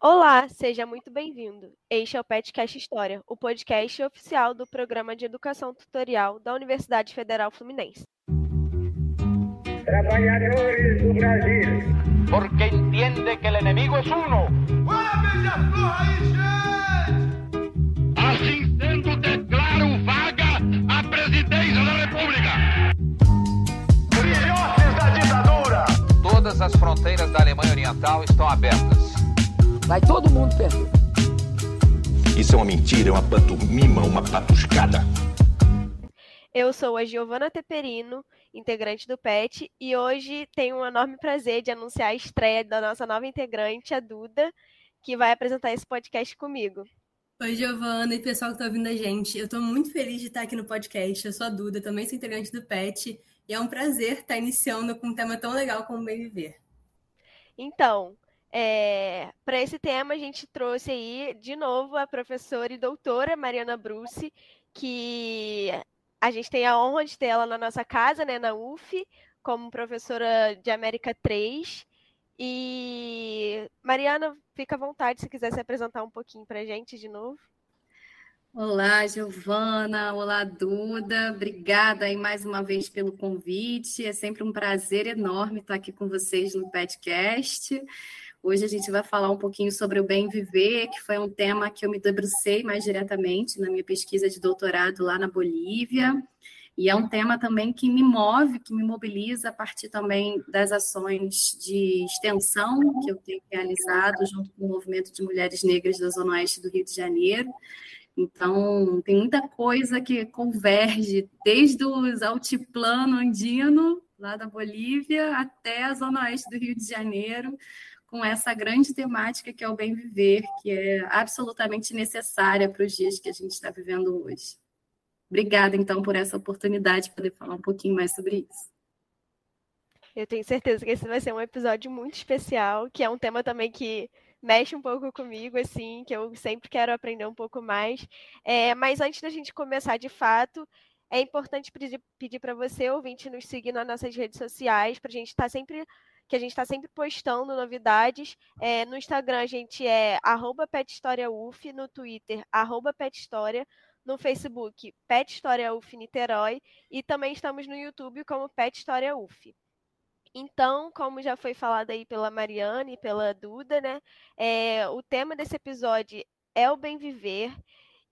Olá, seja muito bem-vindo. Este é o Petcast História, o podcast oficial do Programa de Educação Tutorial da Universidade Federal Fluminense. Trabalhadores do Brasil. Porque entiende que el enemigo es uno. Assim sendo, declaro vaga a presidência da República. Filhotes da ditadura. Todas as fronteiras da Alemanha Oriental estão abertas. Vai todo mundo perder. Isso é uma mentira, é uma pantomima, uma patuscada. Eu sou a Giovana Teperino, integrante do PET, e hoje tenho um enorme prazer de anunciar a estreia da nossa nova integrante, a Duda, que vai apresentar esse podcast comigo. Oi, Giovana e pessoal que está ouvindo a gente. Eu estou muito feliz de estar aqui no podcast. Eu sou a Duda, também sou integrante do PET, e é um prazer estar iniciando com um tema tão legal como bem viver. Então, é, para esse tema, a gente trouxe aí de novo a professora e doutora Mariana Bruce, que a gente tem a honra de ter ela na nossa casa, né, na UF, como professora de América 3. E Mariana, fica à vontade se quiser se apresentar um pouquinho para a gente de novo. Olá, Giovana. Olá, Duda. Obrigada aí mais uma vez pelo convite. É sempre um prazer enorme estar aqui com vocês no podcast. Hoje a gente vai falar um pouquinho sobre o bem viver, que foi um tema que eu me debrucei mais diretamente na minha pesquisa de doutorado lá na Bolívia. E é um tema também que me move, que me mobiliza a partir também das ações de extensão que eu tenho realizado junto com o movimento de mulheres negras da Zona Oeste do Rio de Janeiro. Então, tem muita coisa que converge, desde o altiplano andino, lá da Bolívia, até a Zona Oeste do Rio de Janeiro, com essa grande temática que é o bem viver, que é absolutamente necessária para os dias que a gente está vivendo hoje. Obrigada, então, por essa oportunidade de poder falar um pouquinho mais sobre isso. Eu tenho certeza que esse vai ser um episódio muito especial, que é um tema também que mexe um pouco comigo, assim, que eu sempre quero aprender um pouco mais. É, mas antes da gente começar de fato, é importante pedir, para você, ouvinte, nos seguir nas nossas redes sociais, para a gente estar tá sempre que a gente está sempre postando novidades. É, no Instagram a gente é @pethistoriauf, no Twitter @pethistoria, no Facebook Pet História UF Niterói e também estamos no YouTube como Pet História UF. Então, como já foi falado aí pela Mariane e pela Duda, né? É, o tema desse episódio é o bem viver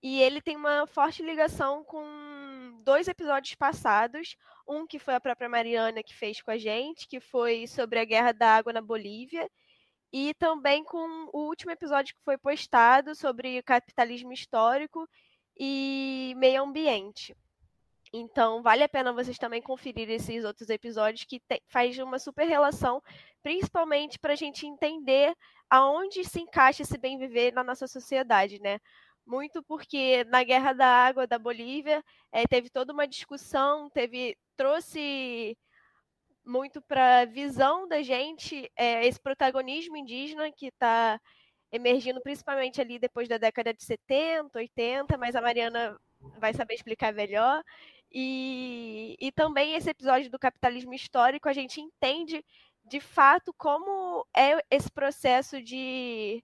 e ele tem uma forte ligação com dois episódios passados, um que foi a própria Mariana que fez com a gente, que foi sobre a guerra da água na Bolívia, e também com o último episódio que foi postado sobre capitalismo histórico e meio ambiente. Então, vale a pena vocês também conferir esses outros episódios que tem, faz uma super relação, principalmente para a gente entender aonde se encaixa esse bem viver na nossa sociedade, né? Muito porque na Guerra da Água da Bolívia é, teve toda uma discussão, teve trouxe muito para a visão da gente é, esse protagonismo indígena que está emergindo principalmente ali depois da década de 70, 80, mas a Mariana vai saber explicar melhor. E, e também esse episódio do capitalismo histórico, a gente entende de fato como é esse processo de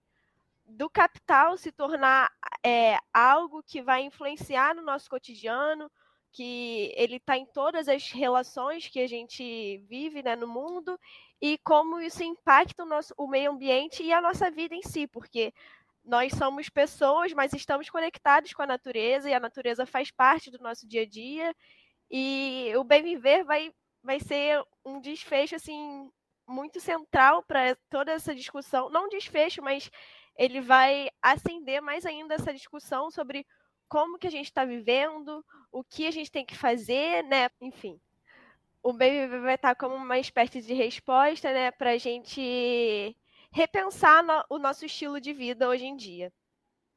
do capital se tornar é, algo que vai influenciar no nosso cotidiano, que ele está em todas as relações que a gente vive né, no mundo e como isso impacta o, nosso, o meio ambiente e a nossa vida em si, porque nós somos pessoas, mas estamos conectados com a natureza e a natureza faz parte do nosso dia a dia e o bem viver vai, vai ser um desfecho assim muito central para toda essa discussão, não desfecho, mas ele vai acender mais ainda essa discussão sobre como que a gente está vivendo, o que a gente tem que fazer, né? Enfim, o BBB vai estar como uma espécie de resposta, né, para a gente repensar no, o nosso estilo de vida hoje em dia.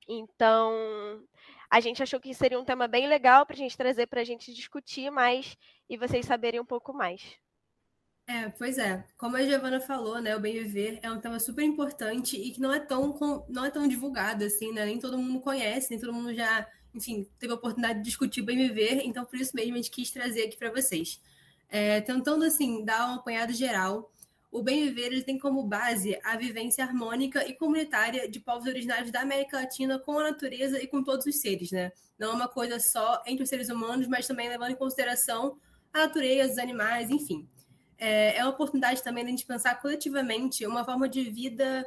Então, a gente achou que seria um tema bem legal para a gente trazer para a gente discutir mais e vocês saberem um pouco mais. É, pois é. Como a Giovana falou, né, o bem viver é um tema super importante e que não é tão não é tão divulgado assim, né? Nem todo mundo conhece, nem todo mundo já, enfim, teve a oportunidade de discutir o bem viver, então por isso mesmo a gente quis trazer aqui para vocês. É, tentando assim dar um apanhado geral, o bem viver ele tem como base a vivência harmônica e comunitária de povos originários da América Latina com a natureza e com todos os seres, né? Não é uma coisa só entre os seres humanos, mas também levando em consideração a natureza, os animais, enfim. É, é oportunidade também de a gente pensar coletivamente uma forma de vida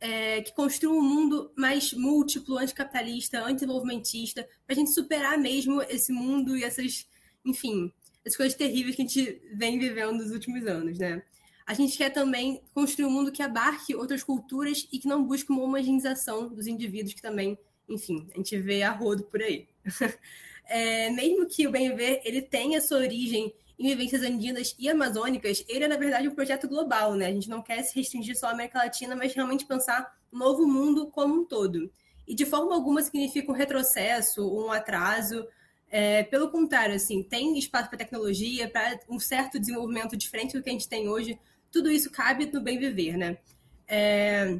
é, que construa um mundo mais múltiplo, anticapitalista, anti-desenvolvimentista, para a gente superar mesmo esse mundo e essas, enfim, essas coisas terríveis que a gente vem vivendo nos últimos anos, né? A gente quer também construir um mundo que abarque outras culturas e que não busque uma homogeneização dos indivíduos que também, enfim, a gente vê a rodo por aí. é, mesmo que o Bem Viver ele tenha sua origem em vivências andinas e amazônicas, ele é, na verdade, um projeto global, né? A gente não quer se restringir só à América Latina, mas realmente pensar um novo mundo como um todo. E de forma alguma significa um retrocesso, um atraso. É, pelo contrário, assim, tem espaço para tecnologia, para um certo desenvolvimento diferente do que a gente tem hoje. Tudo isso cabe no bem viver, né? É,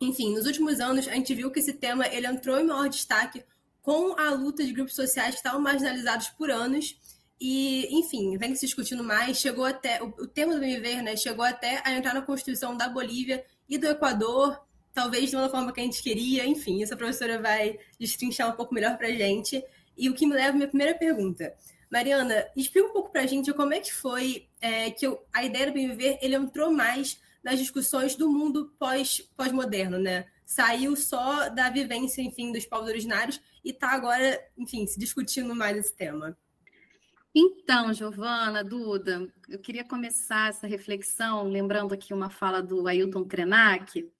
enfim, nos últimos anos a gente viu que esse tema ele entrou em maior destaque com a luta de grupos sociais que estavam marginalizados por anos e, enfim, vem se discutindo mais, chegou até. O, o tema do MV, né? Chegou até a entrar na Constituição da Bolívia e do Equador, talvez de uma forma que a gente queria, enfim, essa professora vai destrinchar um pouco melhor para a gente. E o que me leva à minha primeira pergunta. Mariana, explica um pouco para a gente como é que foi é, que eu, a ideia do bem viver ele entrou mais nas discussões do mundo pós, pós-moderno, né? Saiu só da vivência, enfim, dos povos originários e está agora, enfim, se discutindo mais esse tema. Então, Giovana, Duda, eu queria começar essa reflexão lembrando aqui uma fala do Ailton Krenak.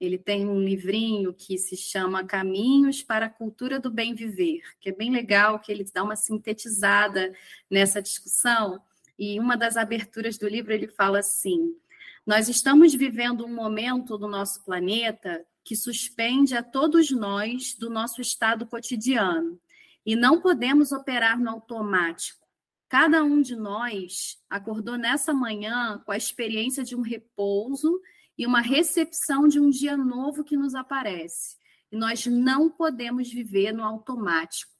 Ele tem um livrinho que se chama Caminhos para a Cultura do Bem Viver, que é bem legal, que ele dá uma sintetizada nessa discussão. E uma das aberturas do livro ele fala assim: Nós estamos vivendo um momento do nosso planeta que suspende a todos nós do nosso estado cotidiano e não podemos operar no automático Cada um de nós acordou nessa manhã com a experiência de um repouso e uma recepção de um dia novo que nos aparece. E nós não podemos viver no automático.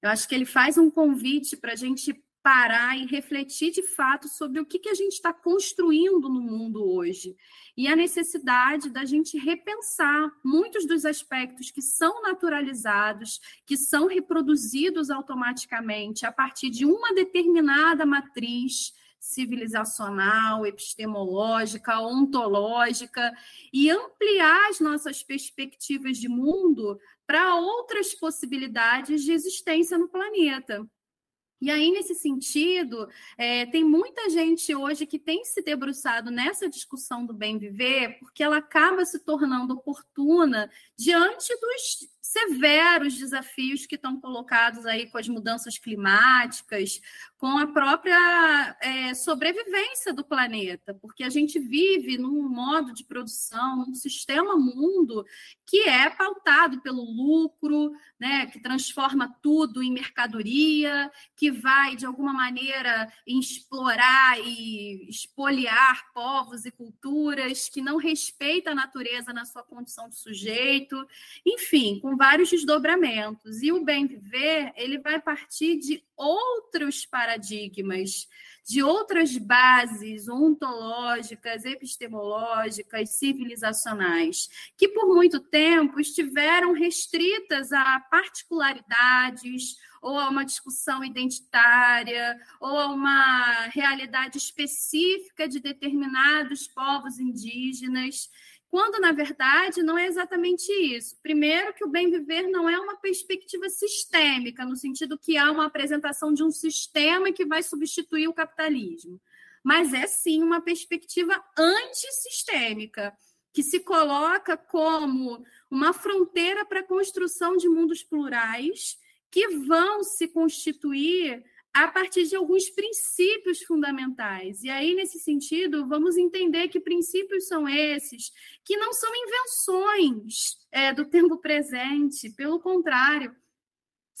Eu acho que ele faz um convite para a gente parar e refletir de fato sobre o que, que a gente está construindo no mundo hoje e a necessidade da gente repensar muitos dos aspectos que são naturalizados, que são reproduzidos automaticamente a partir de uma determinada matriz civilizacional, epistemológica, ontológica e ampliar as nossas perspectivas de mundo para outras possibilidades de existência no planeta. E aí, nesse sentido, é, tem muita gente hoje que tem se debruçado nessa discussão do bem viver, porque ela acaba se tornando oportuna diante dos severos desafios que estão colocados aí com as mudanças climáticas, com a própria é, sobrevivência do planeta, porque a gente vive num modo de produção, num sistema mundo que é pautado pelo lucro, né, que transforma tudo em mercadoria, que vai, de alguma maneira, explorar e espoliar povos e culturas, que não respeita a natureza na sua condição de sujeito, enfim, com vários desdobramentos. E o bem viver, ele vai partir de outros paradigmas, de outras bases ontológicas, epistemológicas, civilizacionais, que por muito tempo estiveram restritas a particularidades ou a uma discussão identitária, ou a uma realidade específica de determinados povos indígenas quando na verdade não é exatamente isso. Primeiro, que o bem viver não é uma perspectiva sistêmica, no sentido que há uma apresentação de um sistema que vai substituir o capitalismo, mas é sim uma perspectiva antissistêmica, que se coloca como uma fronteira para a construção de mundos plurais que vão se constituir a partir de alguns princípios fundamentais. E aí, nesse sentido, vamos entender que princípios são esses, que não são invenções é, do tempo presente, pelo contrário,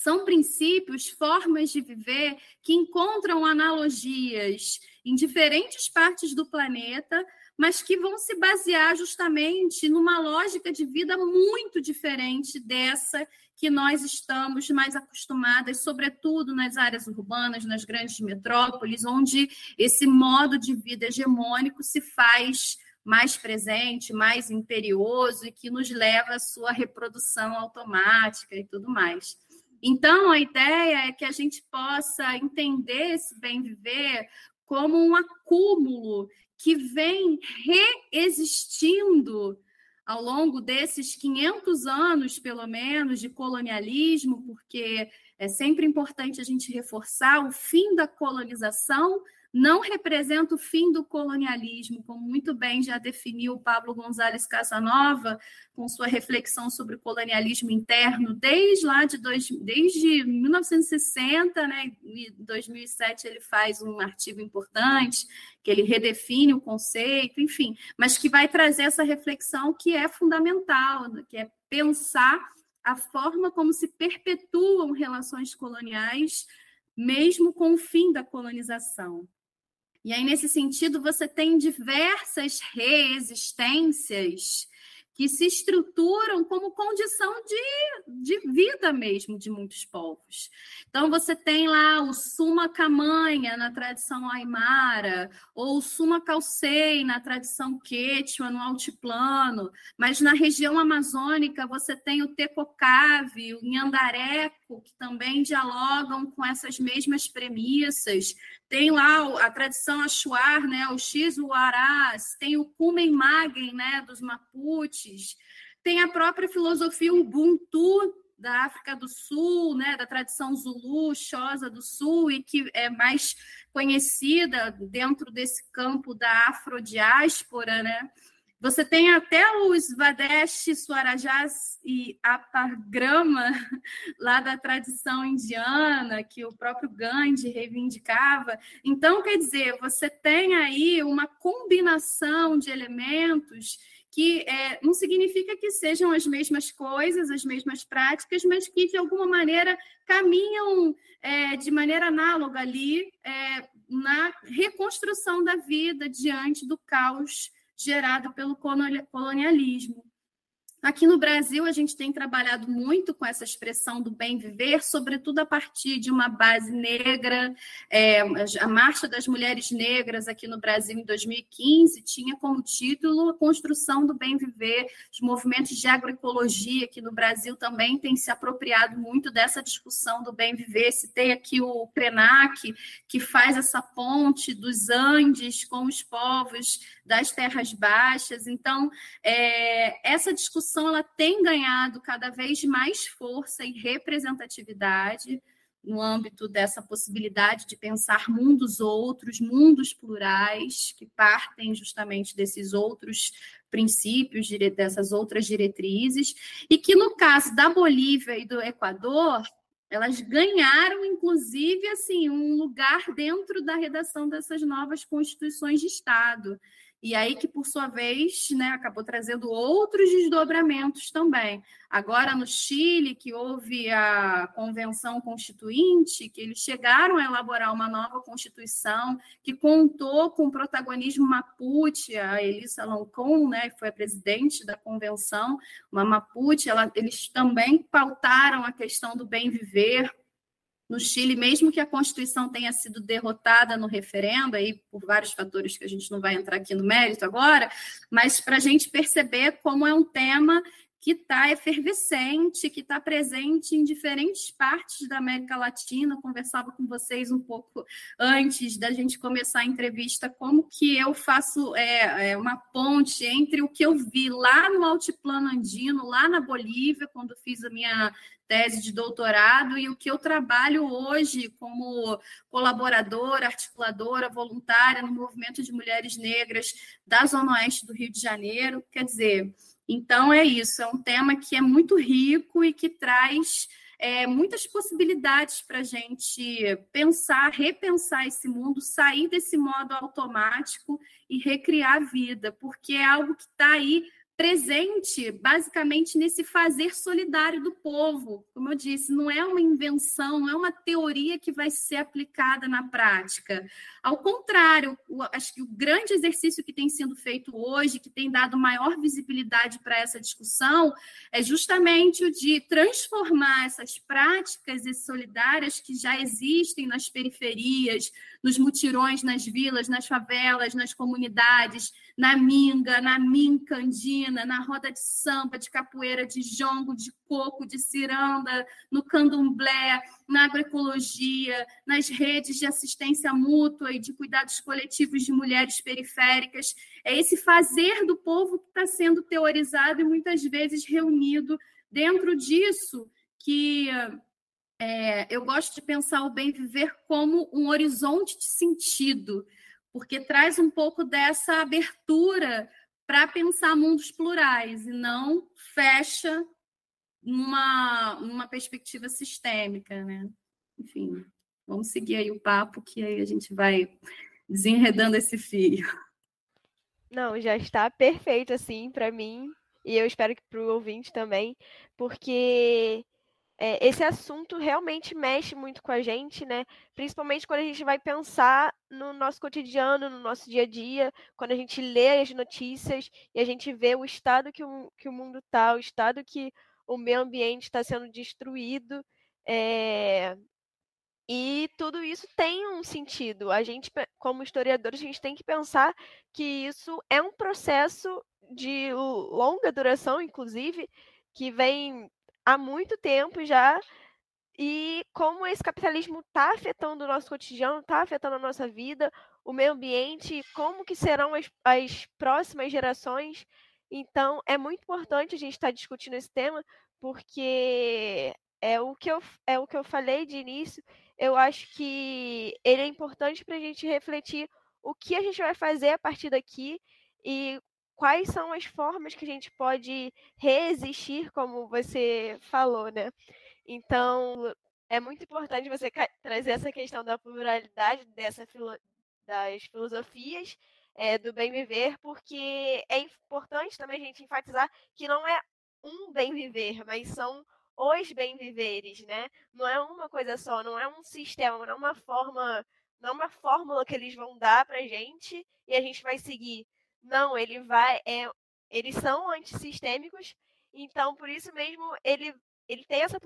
são princípios, formas de viver que encontram analogias em diferentes partes do planeta, mas que vão se basear justamente numa lógica de vida muito diferente dessa que nós estamos mais acostumadas, sobretudo nas áreas urbanas, nas grandes metrópoles, onde esse modo de vida hegemônico se faz mais presente, mais imperioso e que nos leva à sua reprodução automática e tudo mais. Então, a ideia é que a gente possa entender esse bem viver como um acúmulo que vem reexistindo ao longo desses 500 anos, pelo menos, de colonialismo, porque é sempre importante a gente reforçar o fim da colonização não representa o fim do colonialismo, como muito bem já definiu Pablo González Casanova, com sua reflexão sobre o colonialismo interno, desde lá de dois, desde 1960, né, em 2007 ele faz um artigo importante, que ele redefine o conceito, enfim, mas que vai trazer essa reflexão que é fundamental, que é pensar a forma como se perpetuam relações coloniais mesmo com o fim da colonização. E aí, nesse sentido, você tem diversas reexistências que se estruturam como condição de, de vida mesmo de muitos povos. Então, você tem lá o Suma Camanha, na tradição aimara, ou o Suma Calcei, na tradição quechua, no altiplano, mas na região amazônica você tem o Tecocave, o Que também dialogam com essas mesmas premissas. Tem lá a tradição Achuar, né, o X, o Arás, tem o Kumen Magen, né, dos Mapuches, tem a própria filosofia Ubuntu da África do Sul, né, da tradição Zulu, Xhosa do Sul, e que é mais conhecida dentro desse campo da afrodiáspora, né? Você tem até os Swadesh, Swarajás e Apagrama, lá da tradição indiana, que o próprio Gandhi reivindicava. Então, quer dizer, você tem aí uma combinação de elementos que é, não significa que sejam as mesmas coisas, as mesmas práticas, mas que, de alguma maneira, caminham é, de maneira análoga ali é, na reconstrução da vida diante do caos gerado pelo colonialismo. Aqui no Brasil, a gente tem trabalhado muito com essa expressão do bem viver, sobretudo a partir de uma base negra. É, a Marcha das Mulheres Negras aqui no Brasil, em 2015, tinha como título a construção do bem viver. Os movimentos de agroecologia aqui no Brasil também têm se apropriado muito dessa discussão do bem viver. Citei aqui o PRENAC, que faz essa ponte dos Andes com os povos das terras baixas. Então, é, essa discussão ela tem ganhado cada vez mais força e representatividade no âmbito dessa possibilidade de pensar mundos outros, mundos plurais, que partem justamente desses outros princípios, dessas outras diretrizes, e que no caso da Bolívia e do Equador, elas ganharam, inclusive, assim, um lugar dentro da redação dessas novas constituições de Estado. E aí que, por sua vez, né, acabou trazendo outros desdobramentos também. Agora, no Chile, que houve a Convenção Constituinte, que eles chegaram a elaborar uma nova Constituição, que contou com o protagonismo Mapuche, a Elissa Loncon, né, que foi a presidente da Convenção, uma Mapuche, ela, eles também pautaram a questão do bem viver, no Chile, mesmo que a Constituição tenha sido derrotada no referendo, aí por vários fatores que a gente não vai entrar aqui no mérito agora, mas para a gente perceber como é um tema que está efervescente, que está presente em diferentes partes da América Latina. Eu conversava com vocês um pouco antes da gente começar a entrevista, como que eu faço é, é, uma ponte entre o que eu vi lá no Altiplano Andino, lá na Bolívia, quando fiz a minha tese de doutorado e o que eu trabalho hoje como colaboradora, articuladora, voluntária no movimento de mulheres negras da Zona Oeste do Rio de Janeiro. Quer dizer, então é isso, é um tema que é muito rico e que traz é, muitas possibilidades para a gente pensar, repensar esse mundo, sair desse modo automático e recriar a vida, porque é algo que está aí presente basicamente nesse fazer solidário do povo. Como eu disse, não é uma invenção, não é uma teoria que vai ser aplicada na prática. Ao contrário, acho que o grande exercício que tem sido feito hoje, que tem dado maior visibilidade para essa discussão, é justamente o de transformar essas práticas solidárias que já existem nas periferias, nos mutirões, nas vilas, nas favelas, nas comunidades, na minga, na mincandina, na roda de samba, de capoeira, de jongo, de coco, de ciranda, no candomblé, na agroecologia, nas redes de assistência mútua e de cuidados coletivos de mulheres periféricas. É esse fazer do povo que está sendo teorizado e muitas vezes reunido dentro disso que é, eu gosto de pensar o bem viver como um horizonte de sentido, porque traz um pouco dessa abertura para pensar mundos plurais e não fecha numa, numa perspectiva sistêmica, né? Enfim, vamos seguir aí o papo que aí a gente vai desenredando esse fio. Não, já está perfeito assim para mim e eu espero que para o ouvinte também, porque é, esse assunto realmente mexe muito com a gente, né? Principalmente quando a gente vai pensar no nosso cotidiano, no nosso dia a dia, quando a gente lê as notícias e a gente vê o estado que o, que o mundo está, o estado que o meio ambiente está sendo destruído. É... E tudo isso tem um sentido. A gente, como historiadores, a gente tem que pensar que isso é um processo de longa duração, inclusive, que vem há muito tempo já. E como esse capitalismo está afetando o nosso cotidiano, está afetando a nossa vida, o meio ambiente, como que serão as, as próximas gerações. Então, é muito importante a gente estar tá discutindo esse tema, porque é o que eu, é o que eu falei de início. Eu acho que ele é importante para a gente refletir o que a gente vai fazer a partir daqui e quais são as formas que a gente pode resistir, como você falou, né? Então, é muito importante você trazer essa questão da pluralidade dessa filo das filosofias é, do bem viver, porque é importante também a gente enfatizar que não é um bem viver, mas são os bem viveres, né? Não é uma coisa só, não é um sistema, não é uma forma, não é uma fórmula que eles vão dar pra gente e a gente vai seguir. Não, ele vai. É, eles são antissistêmicos, então por isso mesmo ele, ele tem essa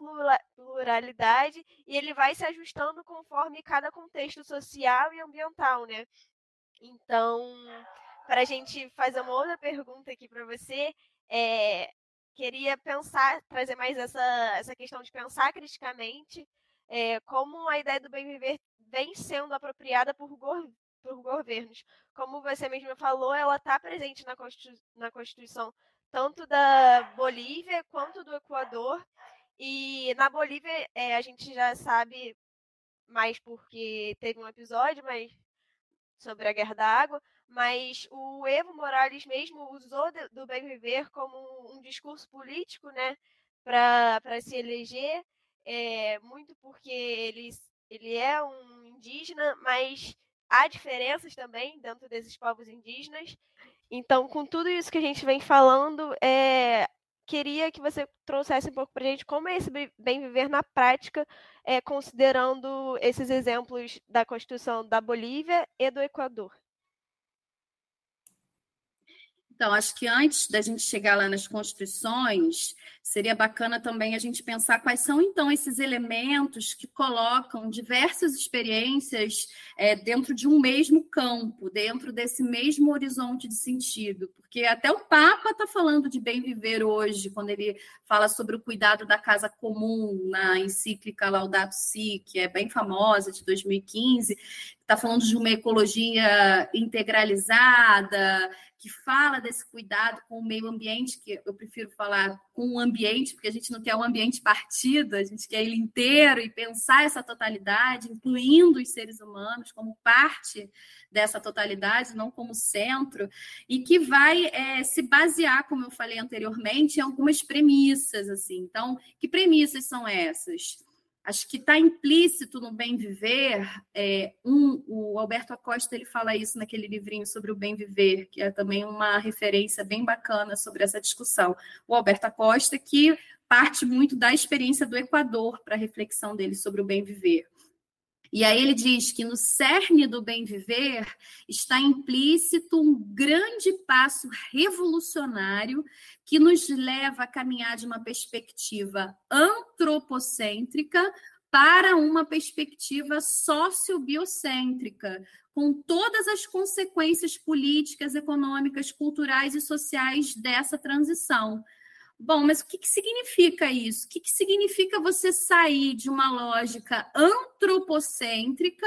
pluralidade e ele vai se ajustando conforme cada contexto social e ambiental, né? Então, para a gente fazer uma outra pergunta aqui para você, é, queria pensar, trazer mais essa, essa questão de pensar criticamente, é, como a ideia do bem viver vem sendo apropriada por, por governos. Como você mesmo falou, ela está presente na, Constitu na Constituição tanto da Bolívia quanto do Equador. E na Bolívia é, a gente já sabe mais porque teve um episódio mas, sobre a Guerra da Água, mas o Evo Morales mesmo usou do bem viver como um discurso político, né, para se eleger, é, muito porque ele, ele é um indígena, mas há diferenças também dentro desses povos indígenas. Então, com tudo isso que a gente vem falando, é, queria que você trouxesse um pouco para a gente como é esse bem viver na prática, é, considerando esses exemplos da Constituição da Bolívia e do Equador. Então, acho que antes da gente chegar lá nas constituições, seria bacana também a gente pensar quais são, então, esses elementos que colocam diversas experiências é, dentro de um mesmo campo, dentro desse mesmo horizonte de sentido. Porque até o Papa está falando de bem viver hoje, quando ele fala sobre o cuidado da casa comum na encíclica Laudato Si, que é bem famosa, de 2015, está falando de uma ecologia integralizada, que fala desse cuidado com o meio ambiente, que eu prefiro falar com o ambiente, porque a gente não quer um ambiente partido, a gente quer ele inteiro e pensar essa totalidade, incluindo os seres humanos como parte dessa totalidade, não como centro, e que vai é, se basear, como eu falei anteriormente, em algumas premissas. assim. Então, que premissas são essas? Acho que está implícito no bem viver. É, um, o Alberto Acosta ele fala isso naquele livrinho sobre o bem viver, que é também uma referência bem bacana sobre essa discussão. O Alberto Acosta que parte muito da experiência do Equador para a reflexão dele sobre o bem viver. E aí ele diz que no cerne do bem viver está implícito um grande passo revolucionário que nos leva a caminhar de uma perspectiva antropocêntrica para uma perspectiva sociobiocêntrica, com todas as consequências políticas, econômicas, culturais e sociais dessa transição. Bom, mas o que, que significa isso? O que, que significa você sair de uma lógica antropocêntrica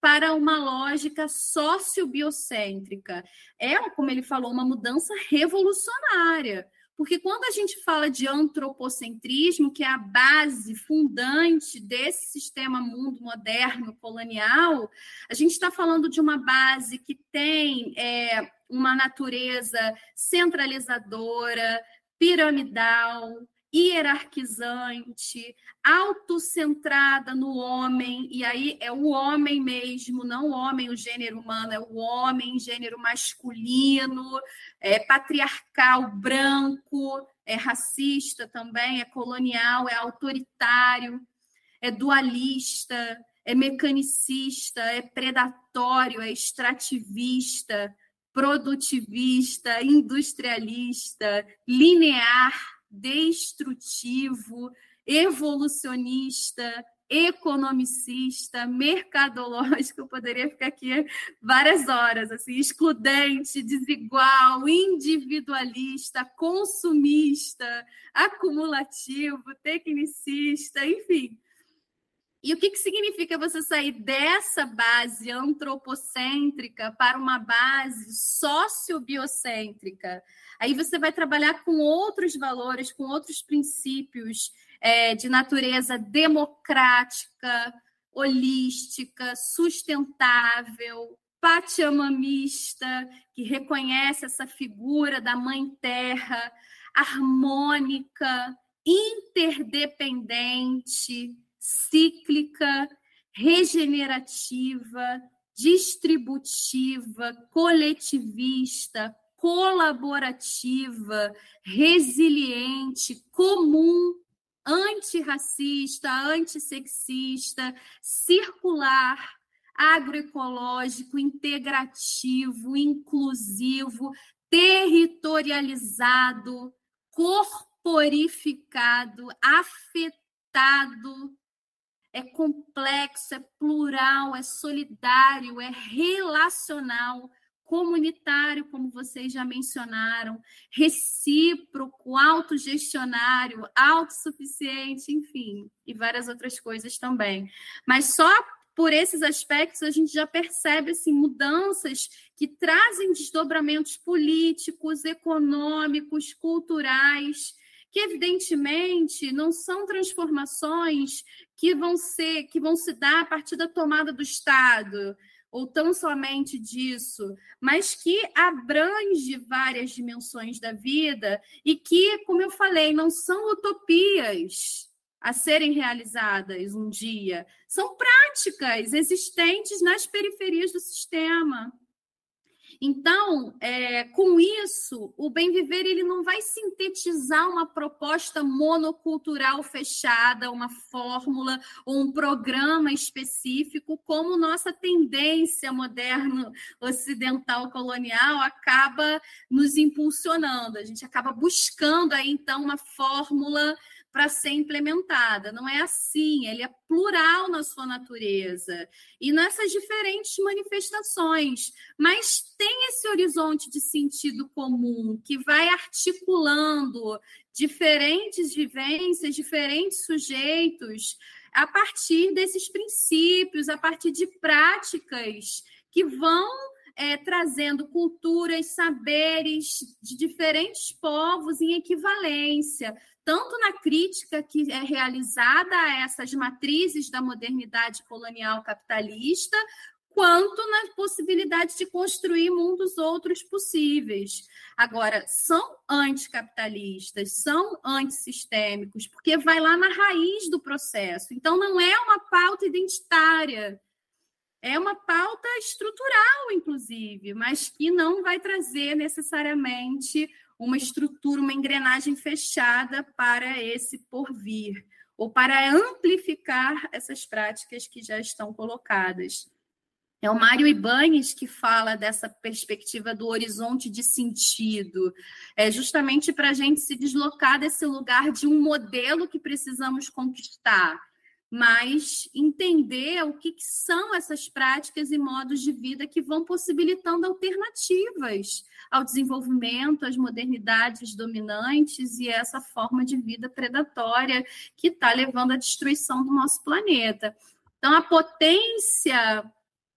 para uma lógica sociobiocêntrica? É, como ele falou, uma mudança revolucionária. Porque quando a gente fala de antropocentrismo, que é a base fundante desse sistema mundo moderno colonial, a gente está falando de uma base que tem é, uma natureza centralizadora, piramidal, hierarquizante, autocentrada no homem, e aí é o homem mesmo, não o homem, o gênero humano, é o homem, gênero masculino, é patriarcal, branco, é racista também, é colonial, é autoritário, é dualista, é mecanicista, é predatório, é extrativista, produtivista, industrialista, linear, destrutivo, evolucionista, economicista, mercadológico, eu poderia ficar aqui várias horas, assim, excludente, desigual, individualista, consumista, acumulativo, tecnicista, enfim. E o que, que significa você sair dessa base antropocêntrica para uma base sociobiocêntrica? Aí você vai trabalhar com outros valores, com outros princípios é, de natureza democrática, holística, sustentável, pachamamista, que reconhece essa figura da mãe terra, harmônica, interdependente, cíclica, regenerativa, distributiva, coletivista, colaborativa, resiliente, comum, antirracista, antissexista, circular, agroecológico, integrativo, inclusivo, territorializado, corporificado, afetado, é complexo, é plural, é solidário, é relacional, comunitário, como vocês já mencionaram, recíproco, autogestionário, autossuficiente, enfim, e várias outras coisas também. Mas só por esses aspectos a gente já percebe assim, mudanças que trazem desdobramentos políticos, econômicos, culturais, que evidentemente não são transformações que vão ser que vão se dar a partir da tomada do Estado ou tão somente disso, mas que abrange várias dimensões da vida e que, como eu falei, não são utopias a serem realizadas um dia, são práticas existentes nas periferias do sistema. Então, é, com isso, o bem viver ele não vai sintetizar uma proposta monocultural fechada, uma fórmula ou um programa específico, como nossa tendência moderna ocidental colonial acaba nos impulsionando. A gente acaba buscando aí então uma fórmula para ser implementada. Não é assim, ele é plural na sua natureza e nessas diferentes manifestações, mas tem esse horizonte de sentido comum que vai articulando diferentes vivências, diferentes sujeitos a partir desses princípios, a partir de práticas que vão é, trazendo culturas, saberes de diferentes povos em equivalência, tanto na crítica que é realizada a essas matrizes da modernidade colonial capitalista, quanto na possibilidade de construir mundos outros possíveis. Agora, são anticapitalistas, são antissistêmicos, porque vai lá na raiz do processo. Então, não é uma pauta identitária, é uma pauta estrutural, inclusive, mas que não vai trazer necessariamente uma estrutura, uma engrenagem fechada para esse porvir, ou para amplificar essas práticas que já estão colocadas. É o Mário Ibanes que fala dessa perspectiva do horizonte de sentido, é justamente para a gente se deslocar desse lugar de um modelo que precisamos conquistar, mas entender o que, que são essas práticas e modos de vida que vão possibilitando alternativas ao desenvolvimento, às modernidades dominantes e essa forma de vida predatória que está levando à destruição do nosso planeta. Então, a potência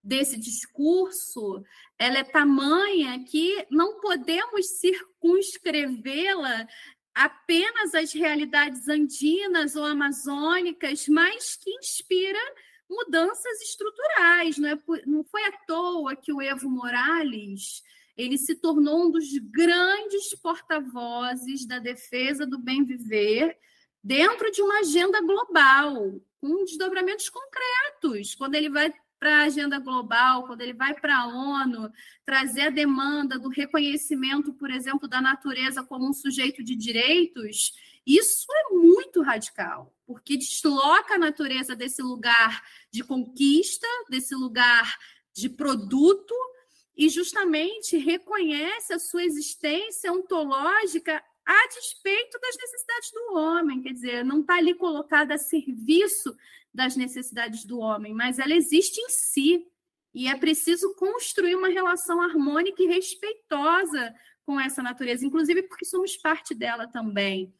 desse discurso ela é tamanha que não podemos circunscrevê-la apenas às realidades andinas ou amazônicas, mas que inspira mudanças estruturais. Não, é, não foi à toa que o Evo Morales ele se tornou um dos grandes porta-vozes da defesa do bem viver dentro de uma agenda global, com desdobramentos concretos. Quando ele vai para a agenda global, quando ele vai para a ONU, trazer a demanda do reconhecimento, por exemplo, da natureza como um sujeito de direitos, isso é muito radical, porque desloca a natureza desse lugar de conquista, desse lugar de produto, e justamente reconhece a sua existência ontológica a despeito das necessidades do homem, quer dizer, não está ali colocada a serviço das necessidades do homem, mas ela existe em si. E é preciso construir uma relação harmônica e respeitosa com essa natureza, inclusive porque somos parte dela também.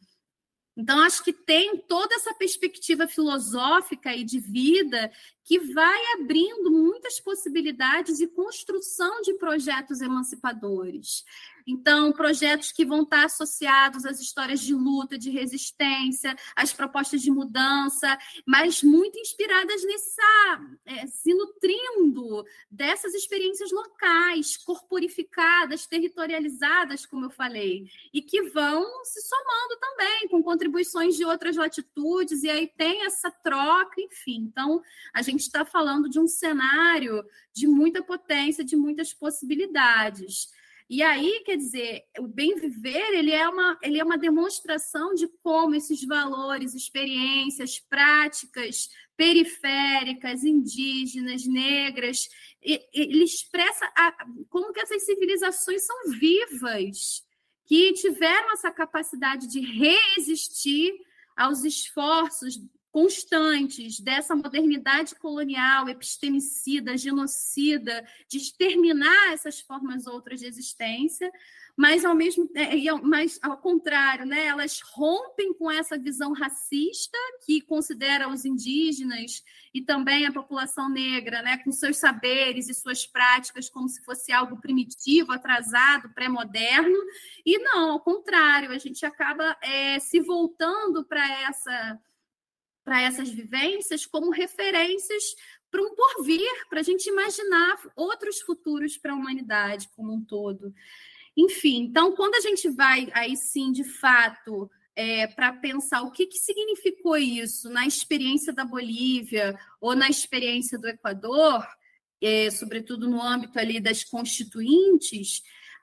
Então, acho que tem toda essa perspectiva filosófica e de vida que vai abrindo muitas possibilidades de construção de projetos emancipadores. Então, projetos que vão estar associados às histórias de luta, de resistência, às propostas de mudança, mas muito inspiradas nessa, é, se nutrindo dessas experiências locais, corporificadas, territorializadas, como eu falei, e que vão se somando também com contribuições de outras latitudes, e aí tem essa troca, enfim. Então, a gente está falando de um cenário de muita potência, de muitas possibilidades. E aí, quer dizer, o bem viver ele é uma, ele é uma demonstração de como esses valores, experiências, práticas periféricas, indígenas, negras, ele expressa a, como que essas civilizações são vivas, que tiveram essa capacidade de resistir aos esforços constantes dessa modernidade colonial, epistemicida, genocida, de exterminar essas formas outras de existência, mas ao mesmo mas ao contrário, né, elas rompem com essa visão racista que considera os indígenas e também a população negra, né, com seus saberes e suas práticas como se fosse algo primitivo, atrasado, pré-moderno, e não, ao contrário, a gente acaba é, se voltando para essa para essas vivências como referências para um porvir, para a gente imaginar outros futuros para a humanidade como um todo. Enfim, então, quando a gente vai aí sim, de fato, é, para pensar o que, que significou isso na experiência da Bolívia ou na experiência do Equador, é, sobretudo no âmbito ali das constituintes,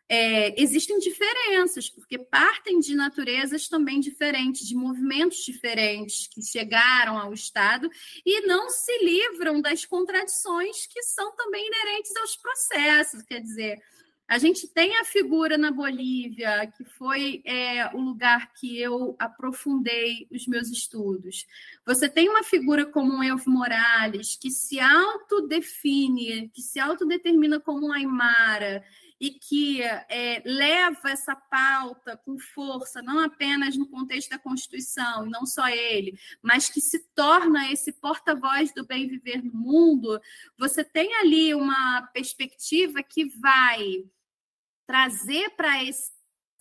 é, existem diferenças, porque partem de naturezas também diferentes, de movimentos diferentes que chegaram ao Estado e não se livram das contradições que são também inerentes aos processos. Quer dizer, a gente tem a figura na Bolívia, que foi é, o lugar que eu aprofundei os meus estudos. Você tem uma figura como o Evo Morales, que se autodefine, que se autodetermina como um Aymara, e que é, leva essa pauta com força, não apenas no contexto da Constituição, e não só ele, mas que se torna esse porta-voz do bem viver no mundo, você tem ali uma perspectiva que vai trazer para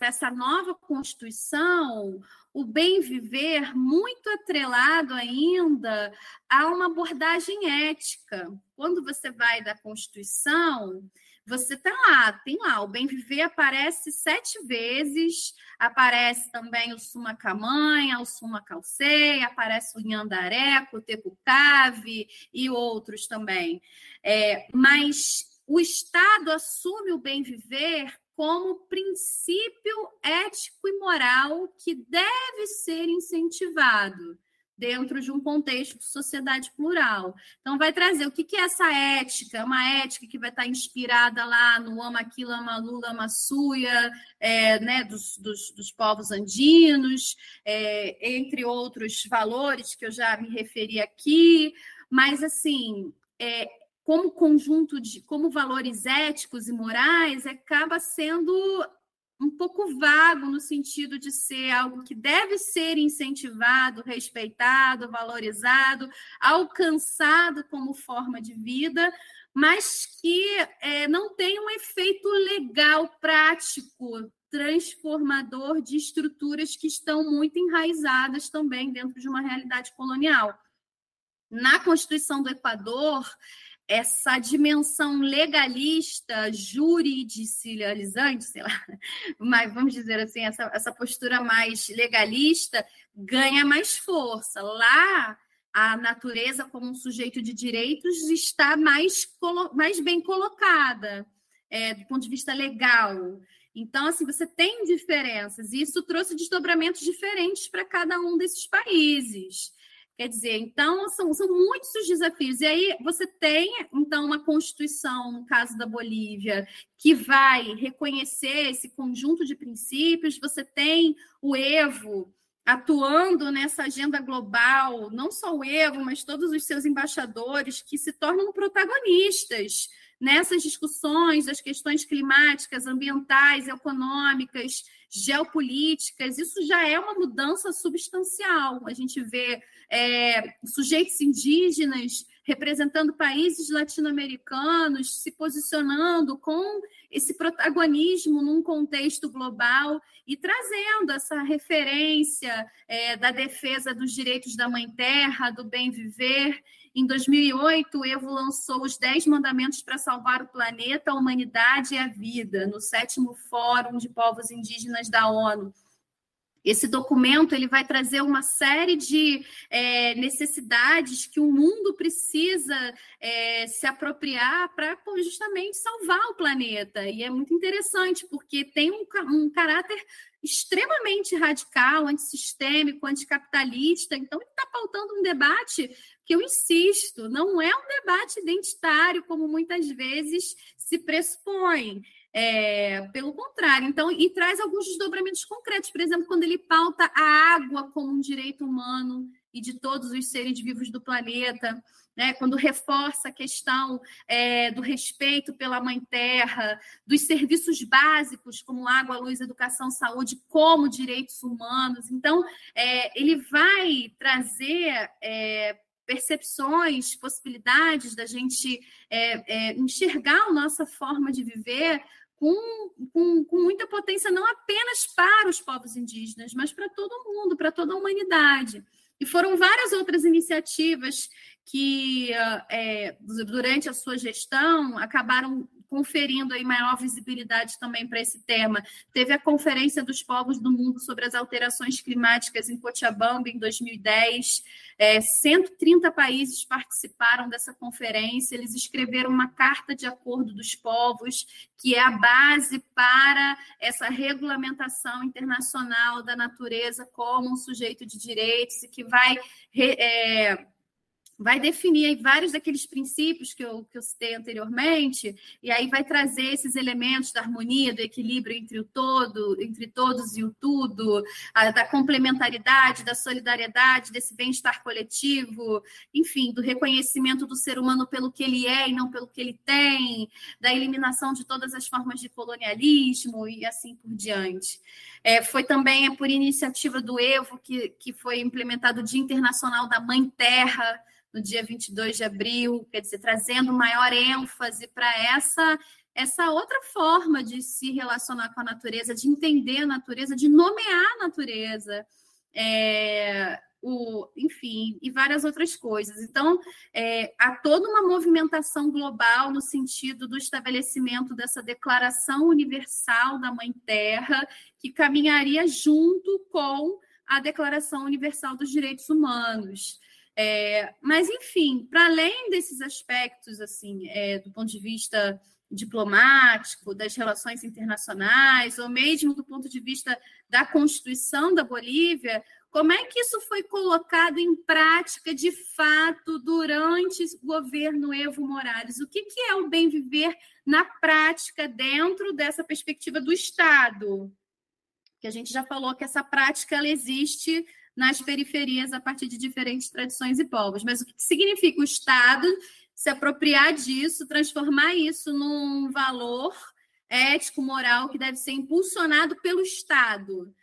essa nova Constituição o bem viver muito atrelado ainda a uma abordagem ética. Quando você vai da Constituição, você tá lá, tem lá, o bem viver aparece sete vezes, aparece também o Suma Camanha, o Suma Calcei, aparece o Nhandareco, o Tecucave e outros também. É, mas o Estado assume o bem viver como princípio ético e moral que deve ser incentivado dentro de um contexto de sociedade plural. Então, vai trazer o que, é essa ética, uma ética que vai estar inspirada lá no Ama Aquila, Ama Lula, Ama Suya, é, né, dos, dos, dos, povos andinos, é, entre outros valores que eu já me referi aqui, mas, assim, é, como conjunto de, como valores éticos e morais, acaba sendo um pouco vago no sentido de ser algo que deve ser incentivado, respeitado, valorizado, alcançado como forma de vida, mas que é, não tem um efeito legal, prático, transformador de estruturas que estão muito enraizadas também dentro de uma realidade colonial. Na Constituição do Equador, essa dimensão legalista, juridicializante, sei lá, mas vamos dizer assim, essa, essa postura mais legalista ganha mais força. Lá, a natureza como um sujeito de direitos está mais, mais bem colocada é, do ponto de vista legal. Então, assim, você tem diferenças, e isso trouxe desdobramentos diferentes para cada um desses países. Quer dizer, então são, são muitos os desafios. E aí você tem, então, uma Constituição, no caso da Bolívia, que vai reconhecer esse conjunto de princípios, você tem o Evo atuando nessa agenda global, não só o Evo, mas todos os seus embaixadores que se tornam protagonistas nessas discussões das questões climáticas, ambientais, econômicas, geopolíticas, isso já é uma mudança substancial. A gente vê é, sujeitos indígenas representando países latino-americanos, se posicionando com esse protagonismo num contexto global e trazendo essa referência é, da defesa dos direitos da mãe terra, do bem viver. Em 2008, o Evo lançou os Dez Mandamentos para Salvar o Planeta, a Humanidade e a Vida, no sétimo Fórum de Povos Indígenas da ONU. Esse documento ele vai trazer uma série de é, necessidades que o mundo precisa é, se apropriar para justamente salvar o planeta. E é muito interessante, porque tem um, um caráter extremamente radical, antissistêmico, anticapitalista. Então, está pautando um debate que eu insisto, não é um debate identitário, como muitas vezes se pressupõe. É, pelo contrário, então, e traz alguns desdobramentos concretos, por exemplo, quando ele pauta a água como um direito humano e de todos os seres vivos do planeta, né? quando reforça a questão é, do respeito pela Mãe Terra, dos serviços básicos como água, luz, educação, saúde, como direitos humanos. Então, é, ele vai trazer é, percepções, possibilidades da gente é, é, enxergar a nossa forma de viver com, com, com, muita potência, não apenas para os povos indígenas, mas para todo mundo, para toda a humanidade. E foram várias outras iniciativas que, é, durante a sua gestão, acabaram conferindo aí maior visibilidade também para esse tema. Teve a Conferência dos Povos do Mundo sobre as Alterações Climáticas em Cochabamba, em 2010. É, 130 países participaram dessa conferência. Eles escreveram uma carta de acordo dos povos, que é a base para essa regulamentação internacional da natureza como um sujeito de direitos e que vai. É, vai definir aí vários daqueles princípios que eu, que eu citei anteriormente, e aí vai trazer esses elementos da harmonia, do equilíbrio entre o todo, entre todos e o tudo, a, da complementaridade, da solidariedade, desse bem-estar coletivo, enfim, do reconhecimento do ser humano pelo que ele é e não pelo que ele tem, da eliminação de todas as formas de colonialismo e assim por diante. É, foi também por iniciativa do Evo que, que foi implementado o Dia Internacional da Mãe Terra, no dia 22 de abril, quer dizer, trazendo maior ênfase para essa essa outra forma de se relacionar com a natureza, de entender a natureza, de nomear a natureza. é, o, enfim, e várias outras coisas. Então, é, há toda uma movimentação global no sentido do estabelecimento dessa Declaração Universal da Mãe Terra, que caminharia junto com a Declaração Universal dos Direitos Humanos. É, mas, enfim, para além desses aspectos, assim, é, do ponto de vista diplomático, das relações internacionais, ou mesmo do ponto de vista da Constituição da Bolívia, como é que isso foi colocado em prática de fato durante o governo Evo Morales? O que, que é o bem viver na prática dentro dessa perspectiva do Estado? Que a gente já falou que essa prática ela existe nas periferias a partir de diferentes tradições e povos. Mas o que significa o Estado se apropriar disso, transformar isso num valor ético, moral que deve ser impulsionado pelo Estado?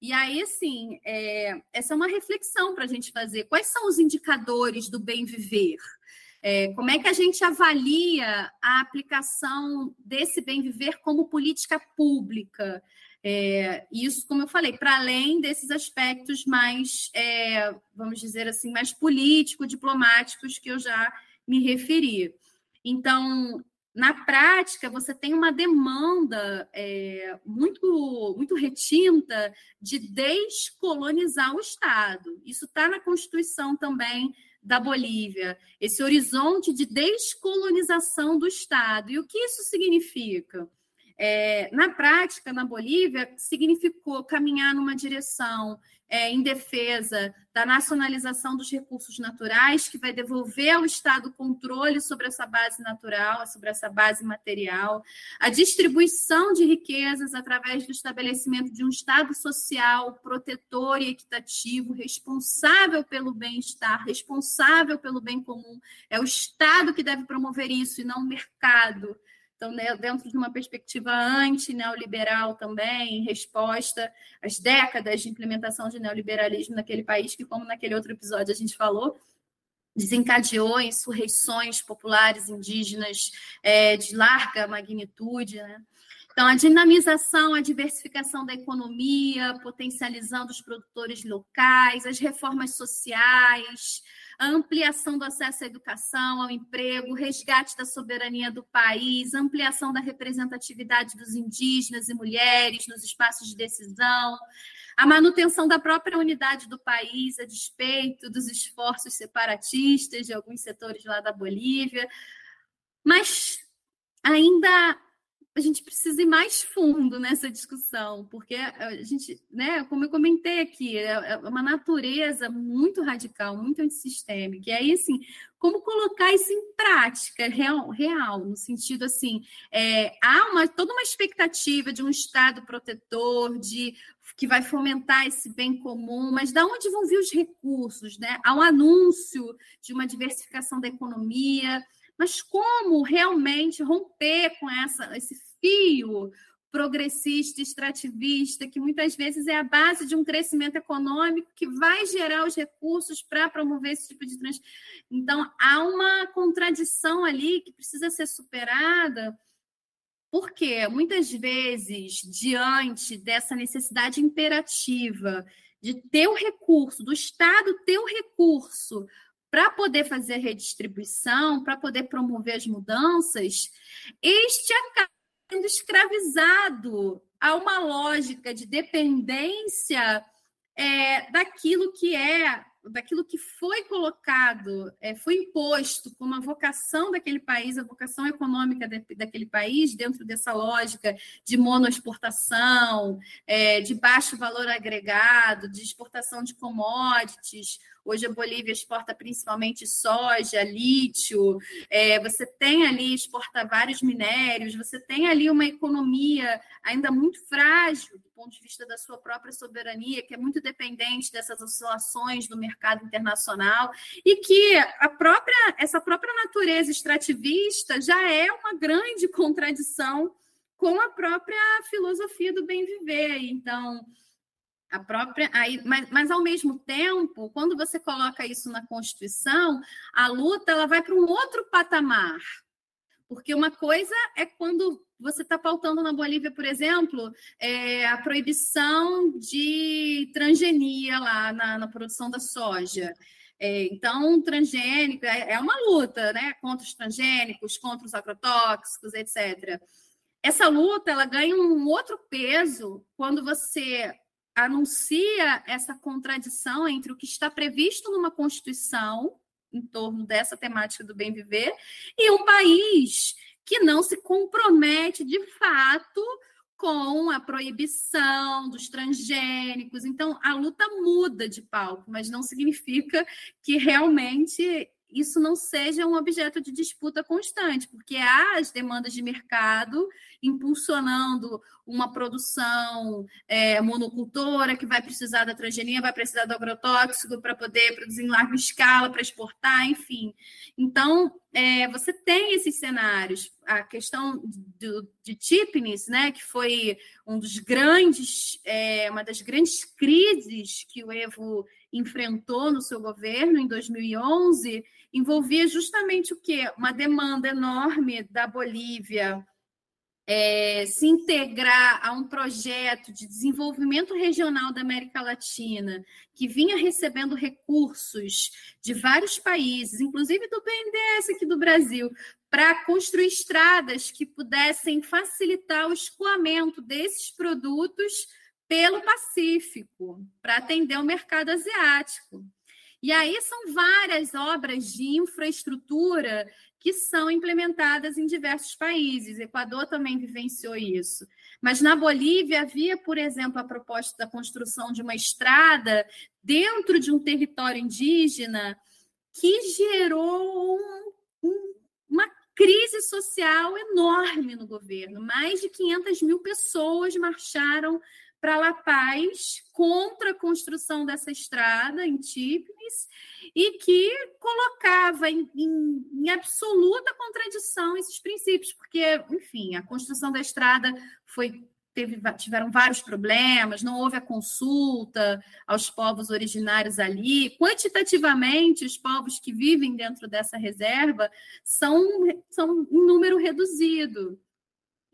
E aí, assim, é, essa é uma reflexão para a gente fazer. Quais são os indicadores do bem viver? É, como é que a gente avalia a aplicação desse bem viver como política pública? É, isso, como eu falei, para além desses aspectos mais, é, vamos dizer assim, mais político-diplomáticos que eu já me referi. Então, na prática, você tem uma demanda é, muito, muito retinta de descolonizar o Estado. Isso está na Constituição também da Bolívia, esse horizonte de descolonização do Estado. E o que isso significa? É, na prática, na Bolívia, significou caminhar numa direção é, em defesa da nacionalização dos recursos naturais, que vai devolver ao Estado controle sobre essa base natural, sobre essa base material, a distribuição de riquezas através do estabelecimento de um Estado social protetor e equitativo, responsável pelo bem-estar, responsável pelo bem comum. É o Estado que deve promover isso e não o mercado. Então, né, dentro de uma perspectiva anti-neoliberal também, em resposta às décadas de implementação de neoliberalismo naquele país, que, como naquele outro episódio a gente falou, desencadeou insurreições populares indígenas é, de larga magnitude. Né? Então, a dinamização, a diversificação da economia, potencializando os produtores locais, as reformas sociais, a ampliação do acesso à educação, ao emprego, resgate da soberania do país, ampliação da representatividade dos indígenas e mulheres nos espaços de decisão, a manutenção da própria unidade do país, a despeito dos esforços separatistas de alguns setores lá da Bolívia. Mas ainda a gente precisa ir mais fundo nessa discussão, porque a gente, né, como eu comentei aqui, é, é uma natureza muito radical, muito antissistêmica. E aí, assim, como colocar isso em prática real, real no sentido assim, é, há uma, toda uma expectativa de um Estado protetor, de que vai fomentar esse bem comum, mas da onde vão vir os recursos? Né? Há um anúncio de uma diversificação da economia, mas como realmente romper com essa, esse fio progressista, extrativista, que muitas vezes é a base de um crescimento econômico que vai gerar os recursos para promover esse tipo de trans. Então, há uma contradição ali que precisa ser superada, porque muitas vezes, diante dessa necessidade imperativa de ter o recurso, do Estado ter o recurso para poder fazer redistribuição, para poder promover as mudanças, este acaba sendo escravizado a uma lógica de dependência é, daquilo que é daquilo que foi colocado, é, foi imposto como a vocação daquele país, a vocação econômica de, daquele país, dentro dessa lógica de monoexportação, é, de baixo valor agregado, de exportação de commodities. Hoje a Bolívia exporta principalmente soja, lítio, é, você tem ali, exporta vários minérios, você tem ali uma economia ainda muito frágil do ponto de vista da sua própria soberania, que é muito dependente dessas oscilações do mercado internacional e que a própria essa própria natureza extrativista já é uma grande contradição com a própria filosofia do bem viver. Então, a própria aí, mas, mas ao mesmo tempo, quando você coloca isso na Constituição, a luta ela vai para um outro patamar. Porque uma coisa é quando você está pautando na Bolívia, por exemplo, é, a proibição de transgenia lá na, na produção da soja. É, então, transgênico é, é, uma luta né, contra os transgênicos, contra os agrotóxicos, etc. Essa luta ela ganha um outro peso quando você anuncia essa contradição entre o que está previsto numa Constituição em torno dessa temática do bem viver e um país que não se compromete de fato com a proibição dos transgênicos. Então, a luta muda de palco, mas não significa que realmente isso não seja um objeto de disputa constante, porque há as demandas de mercado impulsionando uma produção é, monocultora que vai precisar da transgenia, vai precisar do agrotóxico para poder produzir em larga escala, para exportar, enfim. Então, é, você tem esses cenários. A questão do, de Tipnis, né, que foi um dos grandes, é, uma das grandes crises que o Evo enfrentou no seu governo em 2011, envolvia justamente o quê? Uma demanda enorme da Bolívia é, se integrar a um projeto de desenvolvimento regional da América Latina, que vinha recebendo recursos de vários países, inclusive do BNDES aqui do Brasil, para construir estradas que pudessem facilitar o escoamento desses produtos pelo Pacífico, para atender o mercado asiático. E aí são várias obras de infraestrutura que são implementadas em diversos países. O Equador também vivenciou isso. Mas na Bolívia havia, por exemplo, a proposta da construção de uma estrada dentro de um território indígena que gerou um, um, uma crise social enorme no governo. Mais de 500 mil pessoas marcharam para La Paz contra a construção dessa estrada em Tipnis e que colocava em, em, em, absoluta contradição esses princípios, porque, enfim, a construção da estrada foi teve, tiveram vários problemas, não houve a consulta aos povos originários ali. Quantitativamente, os povos que vivem dentro dessa reserva são, são em número reduzido.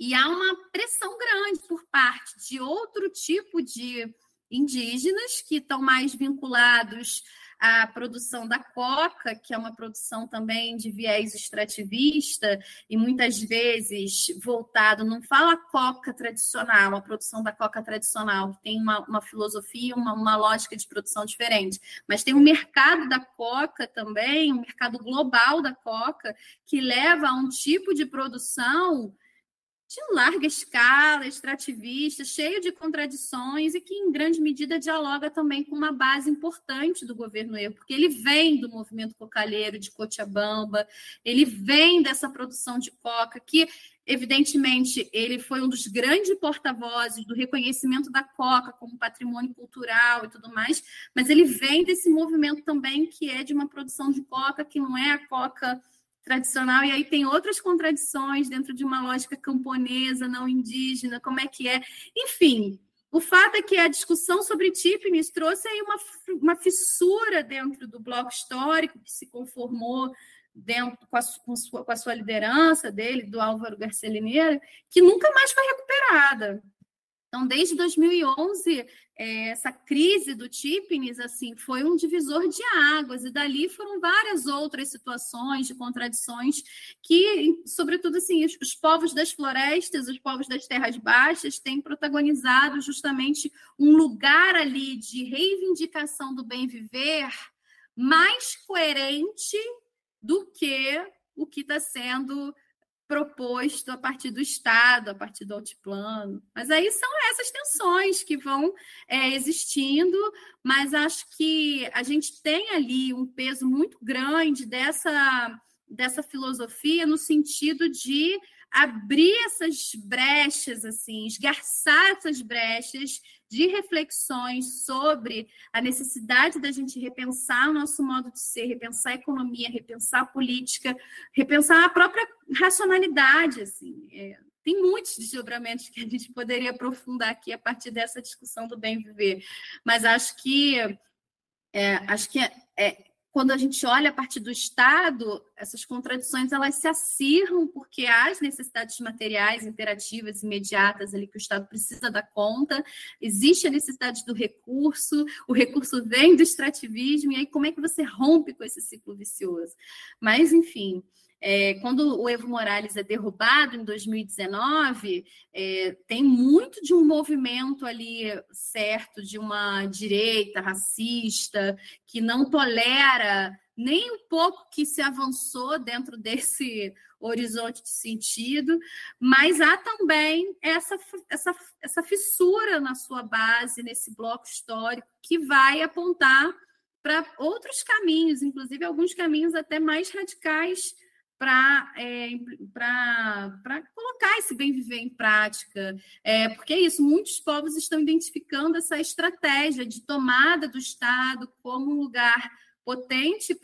E há uma pressão grande por parte de outro tipo de indígenas que estão mais vinculados à produção da coca, que é uma produção também de viés extrativista e muitas vezes voltado, não fala coca tradicional, a produção da coca tradicional, que tem uma, uma filosofia, uma, uma lógica de produção diferente, mas tem um mercado da coca também, um mercado global da coca, que leva a um tipo de produção de larga escala, extrativista, cheio de contradições e que, em grande medida, dialoga também com uma base importante do governo Evo, porque ele vem do movimento cocalheiro de Cochabamba, ele vem dessa produção de coca, que, evidentemente, ele foi um dos grandes porta-vozes do reconhecimento da coca como patrimônio cultural e tudo mais, mas ele vem desse movimento também que é de uma produção de coca que não é a coca tradicional, e aí tem outras contradições dentro de uma lógica camponesa, não indígena, como é que é. Enfim, o fato é que a discussão sobre Tipnis trouxe aí uma, uma fissura dentro do bloco histórico que se conformou dentro com a, com, sua, com a sua liderança dele, do Álvaro Garcia Lineira, que nunca mais foi recuperada. Então, desde 2011, é, essa crise do Tipnis assim, foi um divisor de águas, e dali foram várias outras situações de contradições que, sobretudo, assim, os, os povos das florestas, os povos das terras baixas, têm protagonizado justamente um lugar ali de reivindicação do bem viver mais coerente do que o que está sendo proposto a partir do Estado, a partir do altiplano. Mas aí são essas tensões que vão é, existindo, mas acho que a gente tem ali um peso muito grande dessa, dessa filosofia no sentido de abrir essas brechas, assim, esgarçar essas brechas de reflexões sobre a necessidade da gente repensar o nosso modo de ser, repensar a economia, repensar a política, repensar a própria racionalidade, assim. É, tem muitos desdobramentos que a gente poderia aprofundar aqui a partir dessa discussão do bem viver, mas acho que é, acho que é, é quando a gente olha a partir do Estado, essas contradições elas se acirram porque há as necessidades materiais, imperativas, imediatas ali que o Estado precisa dar conta, existe a necessidade do recurso, o recurso vem do extrativismo, e aí como é que você rompe com esse ciclo vicioso? Mas, enfim, é, quando o Evo Morales é derrubado em 2019, é, tem muito de um movimento ali certo de uma direita racista que não tolera nem um pouco que se avançou dentro desse horizonte de sentido, mas há também essa, essa, essa fissura na sua base, nesse bloco histórico, que vai apontar para outros caminhos, inclusive alguns caminhos até mais radicais para é, colocar esse bem viver em prática. É, porque é isso, muitos povos estão identificando essa estratégia de tomada do Estado como um lugar potente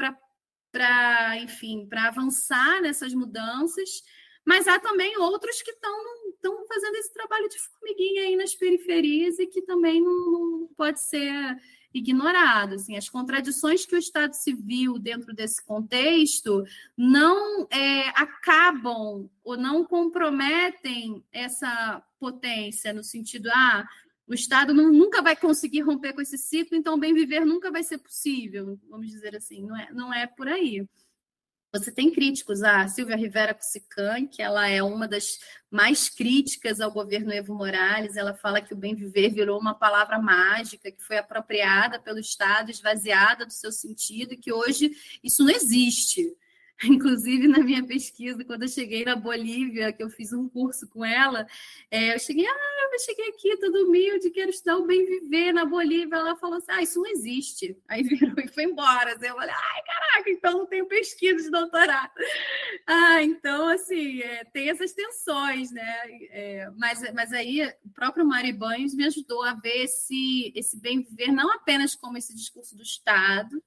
para, enfim, para avançar nessas mudanças, mas há também outros que estão fazendo esse trabalho de formiguinha aí nas periferias e que também não, não pode ser ignorado. Assim, as contradições que o Estado civil, dentro desse contexto, não é, acabam ou não comprometem essa potência, no sentido, ah, o Estado não, nunca vai conseguir romper com esse ciclo, então bem viver nunca vai ser possível, vamos dizer assim, não é, não é por aí. Você tem críticos, a Silvia Rivera Cusican, que ela é uma das mais críticas ao governo Evo Morales. Ela fala que o bem viver virou uma palavra mágica que foi apropriada pelo Estado, esvaziada do seu sentido, e que hoje isso não existe. Inclusive, na minha pesquisa, quando eu cheguei na Bolívia, que eu fiz um curso com ela, é, eu cheguei, ah, eu cheguei aqui todo humilde, quero estudar o bem viver na Bolívia. Ela falou assim, ah, isso não existe. Aí virou e foi embora. Assim, eu falei, ai, caraca, então não tenho pesquisa de doutorado. Ah, então, assim, é, tem essas tensões, né? É, mas, mas aí o próprio Mari Banhos me ajudou a ver esse, esse bem viver não apenas como esse discurso do Estado,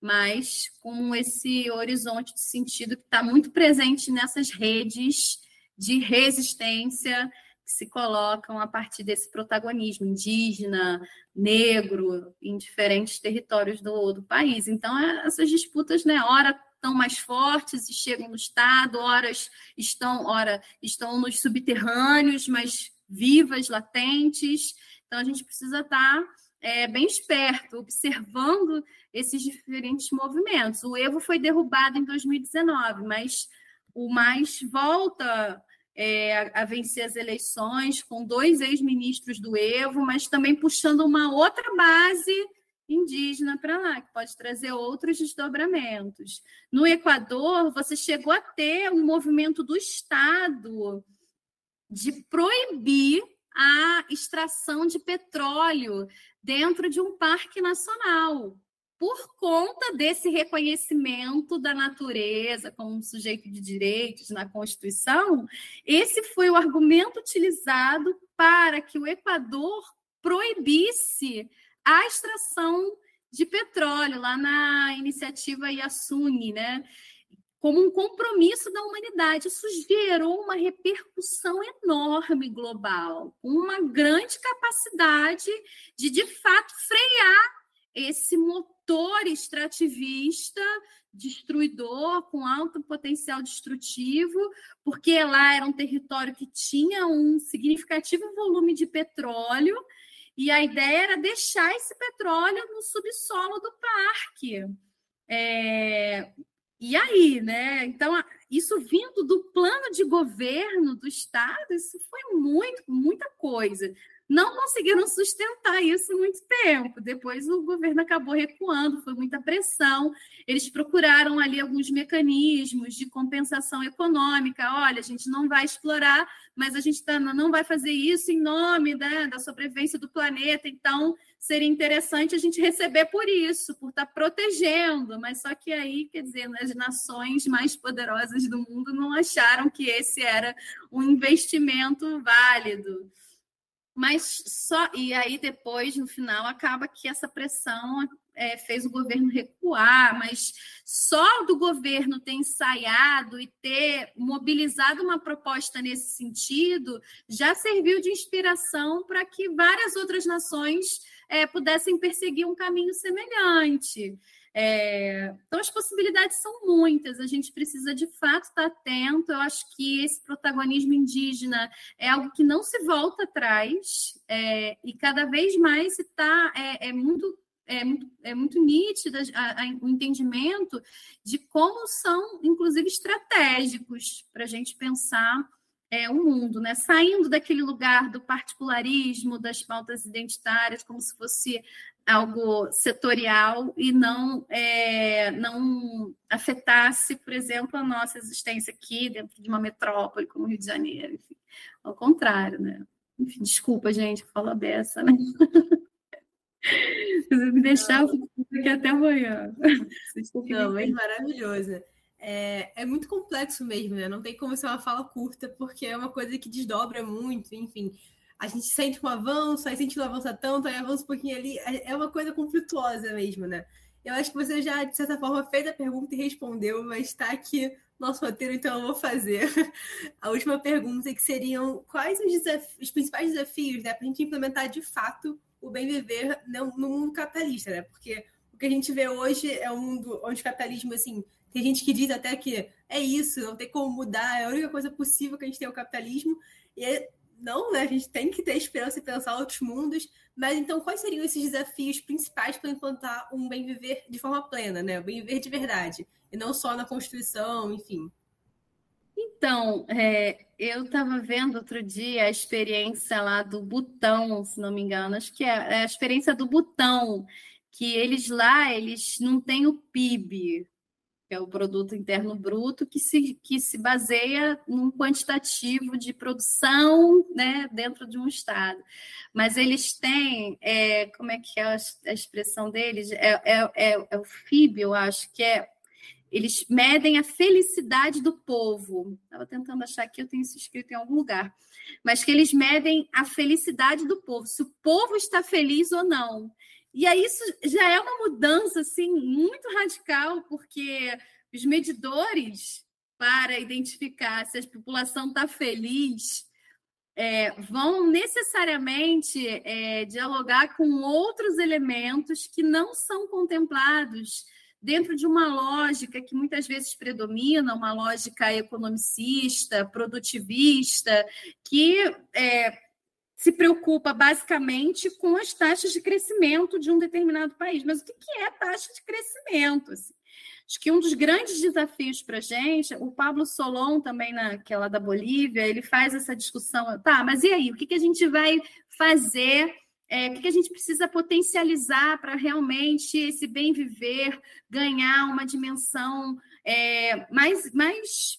mas com esse horizonte de sentido que está muito presente nessas redes de resistência que se colocam a partir desse protagonismo indígena, negro, em diferentes territórios do, do país. Então, é, essas disputas, né, ora estão mais fortes e chegam no Estado, horas estão, ora estão nos subterrâneos, mas vivas, latentes. Então, a gente precisa estar tá é, bem esperto, observando esses diferentes movimentos. O Evo foi derrubado em 2019, mas o Mais volta é, a, a vencer as eleições com dois ex-ministros do Evo, mas também puxando uma outra base indígena para lá, que pode trazer outros desdobramentos. No Equador, você chegou a ter um movimento do Estado de proibir a extração de petróleo dentro de um parque nacional, por conta desse reconhecimento da natureza como um sujeito de direitos na Constituição, esse foi o argumento utilizado para que o Equador proibisse a extração de petróleo lá na iniciativa Yasuni, né? Como um compromisso da humanidade. Isso gerou uma repercussão enorme global, uma grande capacidade de, de fato, frear esse motor extrativista, destruidor, com alto potencial destrutivo, porque lá era um território que tinha um significativo volume de petróleo, e a ideia era deixar esse petróleo no subsolo do parque. É, e aí, né? Então, isso vindo do plano de governo do Estado, isso foi muito, muita coisa. Não conseguiram sustentar isso muito tempo. Depois o governo acabou recuando, foi muita pressão. Eles procuraram ali alguns mecanismos de compensação econômica. Olha, a gente não vai explorar, mas a gente tá, não vai fazer isso em nome né, da sobrevivência do planeta. Então, seria interessante a gente receber por isso, por estar tá protegendo, mas só que aí, quer dizer, as nações mais poderosas do mundo não acharam que esse era um investimento válido. Mas só e aí depois no final acaba que essa pressão é, fez o governo recuar, mas só do governo ter ensaiado e ter mobilizado uma proposta nesse sentido já serviu de inspiração para que várias outras nações é, pudessem perseguir um caminho semelhante. É, então, as possibilidades são muitas, a gente precisa de fato estar atento. Eu acho que esse protagonismo indígena é algo que não se volta atrás, é, e cada vez mais está é, é, muito. É muito, é muito nítido a, a, o entendimento de como são, inclusive, estratégicos para a gente pensar é, o mundo, né? saindo daquele lugar do particularismo, das pautas identitárias, como se fosse algo setorial e não, é, não afetasse, por exemplo, a nossa existência aqui dentro de uma metrópole como Rio de Janeiro. Enfim, ao contrário, né? Enfim, desculpa, gente, fala beça, né? Se me deixar, eu fico aqui até amanhã. Não, é maravilhoso. É, é muito complexo mesmo, né? Não tem como ser uma fala curta, porque é uma coisa que desdobra muito, enfim. A gente sente um avanço, aí sente não avança tanto, aí avança um pouquinho ali. É, é uma coisa conflituosa mesmo, né? Eu acho que você já, de certa forma, fez a pergunta e respondeu, mas está aqui nosso roteiro, então eu vou fazer a última pergunta, que seriam quais os, os principais desafios né, para a gente implementar de fato o bem viver no, no mundo capitalista, né? Porque o que a gente vê hoje é um mundo onde o capitalismo, assim, tem gente que diz até que é isso, não tem como mudar, é a única coisa possível que a gente tem é o capitalismo. E é, não, né? A gente tem que ter esperança e pensar outros mundos. Mas então, quais seriam esses desafios principais para implantar um bem viver de forma plena, né? O bem viver de verdade. E não só na Constituição, enfim. Então, é, eu estava vendo outro dia a experiência lá do Butão, se não me engano, acho que é, é a experiência do Butão, que eles lá, eles não têm o PIB, que é o produto interno bruto, que se, que se baseia num quantitativo de produção né, dentro de um Estado. Mas eles têm, é, como é que é a, a expressão deles? É, é, é, é, o FIB, eu acho, que é. Eles medem a felicidade do povo. Estava tentando achar que eu tenho isso escrito em algum lugar. Mas que eles medem a felicidade do povo, se o povo está feliz ou não. E aí isso já é uma mudança assim muito radical, porque os medidores para identificar se a população está feliz é, vão necessariamente é, dialogar com outros elementos que não são contemplados dentro de uma lógica que muitas vezes predomina, uma lógica economicista, produtivista, que é, se preocupa basicamente com as taxas de crescimento de um determinado país. Mas o que é taxa de crescimento? Assim? Acho que um dos grandes desafios para a gente, o Pablo Solon, também naquela da Bolívia, ele faz essa discussão. Tá, mas e aí? O que, que a gente vai fazer? É, o que, que a gente precisa potencializar para realmente esse bem viver ganhar uma dimensão é, mais, mais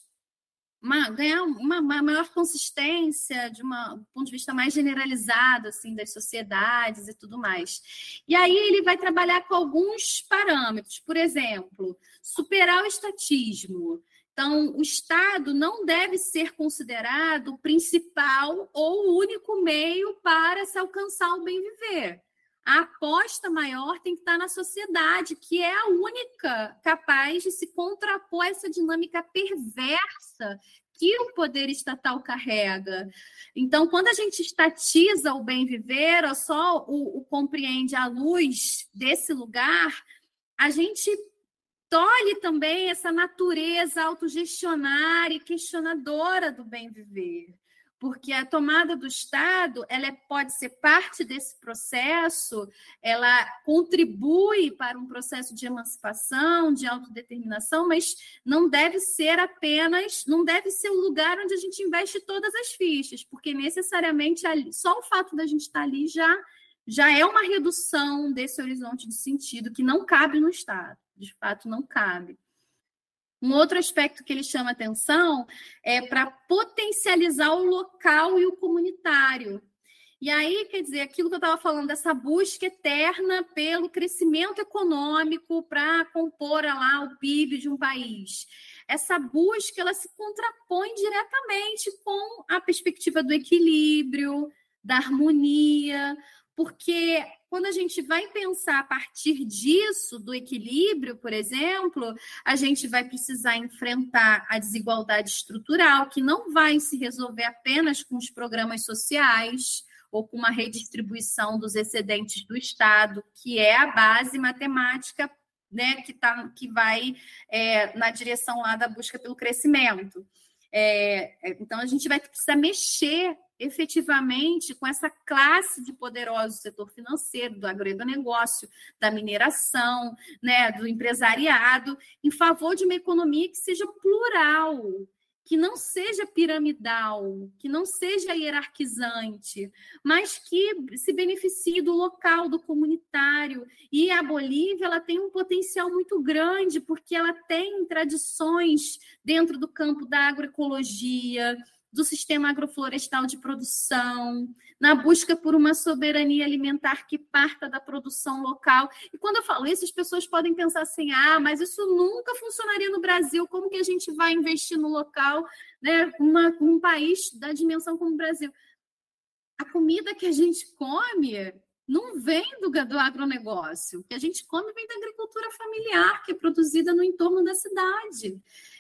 uma, ganhar uma, uma, maior consistência de uma, um ponto de vista mais generalizado assim das sociedades e tudo mais. E aí ele vai trabalhar com alguns parâmetros, por exemplo, superar o estatismo. Então, o Estado não deve ser considerado o principal ou o único meio para se alcançar o bem viver a aposta maior tem que estar na sociedade, que é a única capaz de se contrapor a essa dinâmica perversa que o poder estatal carrega. Então, quando a gente estatiza o bem viver, ou só o, o compreende à luz desse lugar, a gente tolhe também essa natureza autogestionária e questionadora do bem viver porque a tomada do Estado ela é, pode ser parte desse processo, ela contribui para um processo de emancipação, de autodeterminação, mas não deve ser apenas, não deve ser o lugar onde a gente investe todas as fichas, porque necessariamente só o fato da gente estar ali já já é uma redução desse horizonte de sentido que não cabe no Estado, de fato não cabe. Um outro aspecto que ele chama atenção é para potencializar o local e o comunitário. E aí, quer dizer, aquilo que eu estava falando, dessa busca eterna pelo crescimento econômico para compor lá o PIB de um país. Essa busca ela se contrapõe diretamente com a perspectiva do equilíbrio, da harmonia, porque quando a gente vai pensar a partir disso, do equilíbrio, por exemplo, a gente vai precisar enfrentar a desigualdade estrutural, que não vai se resolver apenas com os programas sociais ou com uma redistribuição dos excedentes do Estado, que é a base matemática né, que, tá, que vai é, na direção lá da busca pelo crescimento. É, é então, a gente vai precisar mexer efetivamente com essa classe de poderosos do setor financeiro, do agronegócio, da mineração, né, do empresariado, em favor de uma economia que seja plural, que não seja piramidal, que não seja hierarquizante, mas que se beneficie do local, do comunitário. E a Bolívia ela tem um potencial muito grande, porque ela tem tradições dentro do campo da agroecologia, do sistema agroflorestal de produção, na busca por uma soberania alimentar que parta da produção local. E quando eu falo isso, as pessoas podem pensar assim: ah, mas isso nunca funcionaria no Brasil, como que a gente vai investir no local, né? Uma, um país da dimensão como o Brasil. A comida que a gente come não vem do, do agronegócio. O que a gente come vem da agricultura familiar, que é produzida no entorno da cidade.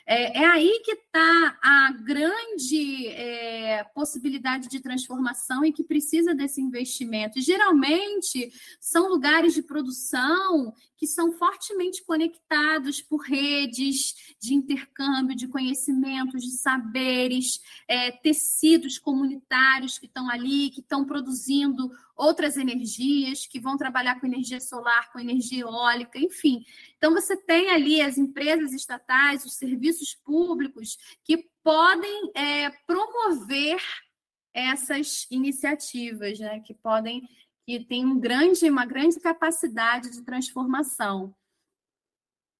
É, é aí que está a grande é, possibilidade de transformação e que precisa desse investimento. Geralmente, são lugares de produção que são fortemente conectados por redes de intercâmbio de conhecimentos, de saberes, é, tecidos comunitários que estão ali, que estão produzindo outras energias, que vão trabalhar com energia solar, com energia eólica, enfim. Então, você tem ali as empresas estatais, os serviços públicos que podem é, promover essas iniciativas, né? que podem, que têm um grande, uma grande capacidade de transformação.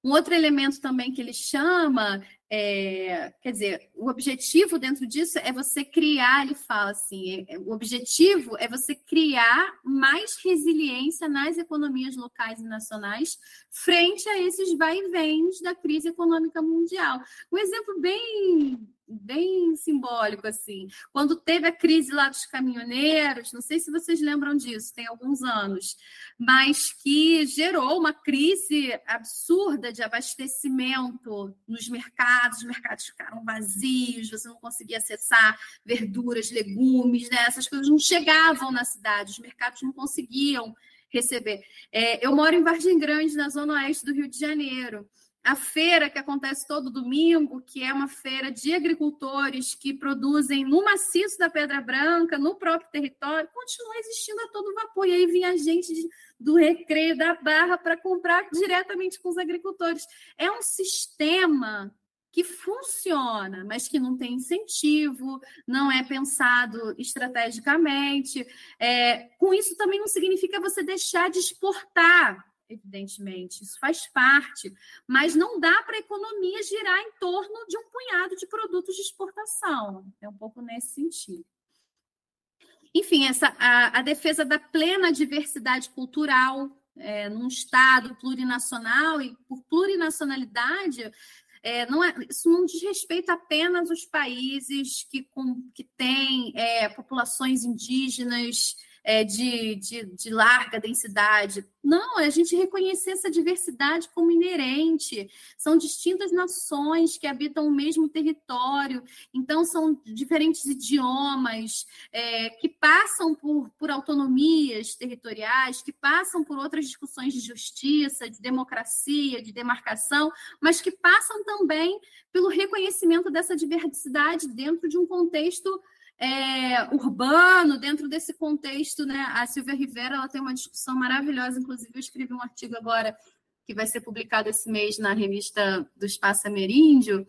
Um outro elemento também que ele chama é, quer dizer, o objetivo dentro disso é você criar, ele fala assim, é, é, o objetivo é você criar mais resiliência nas economias locais e nacionais frente a esses vai e vens da crise econômica mundial. Um exemplo bem bem simbólico assim. Quando teve a crise lá dos caminhoneiros, não sei se vocês lembram disso, tem alguns anos, mas que gerou uma crise absurda de abastecimento nos mercados, os mercados ficaram vazios, você não conseguia acessar verduras, legumes, né? Essas coisas não chegavam na cidade, os mercados não conseguiam receber. É, eu moro em Vargem Grande, na zona oeste do Rio de Janeiro a feira que acontece todo domingo, que é uma feira de agricultores que produzem no maciço da Pedra Branca, no próprio território, continua existindo a todo vapor. E aí vinha gente de, do recreio da Barra para comprar diretamente com os agricultores. É um sistema que funciona, mas que não tem incentivo, não é pensado estrategicamente. É, com isso também não significa você deixar de exportar evidentemente, isso faz parte, mas não dá para a economia girar em torno de um punhado de produtos de exportação. É um pouco nesse sentido. Enfim, essa, a, a defesa da plena diversidade cultural é, num Estado plurinacional, e por plurinacionalidade, é, não é, isso não diz respeito apenas aos países que, com, que têm é, populações indígenas é, de, de, de, larga densidade. Não, é a gente reconhecer essa diversidade como inerente. São distintas nações que habitam o mesmo território, então são diferentes idiomas, é, que passam por, por autonomias territoriais, que passam por outras discussões de justiça, de democracia, de demarcação, mas que passam também pelo reconhecimento dessa diversidade dentro de um contexto é, urbano, dentro desse contexto, né? A Silvia Rivera ela tem uma discussão maravilhosa, inclusive eu escrevi um artigo agora que vai ser publicado esse mês na revista do Espaço Ameríndio,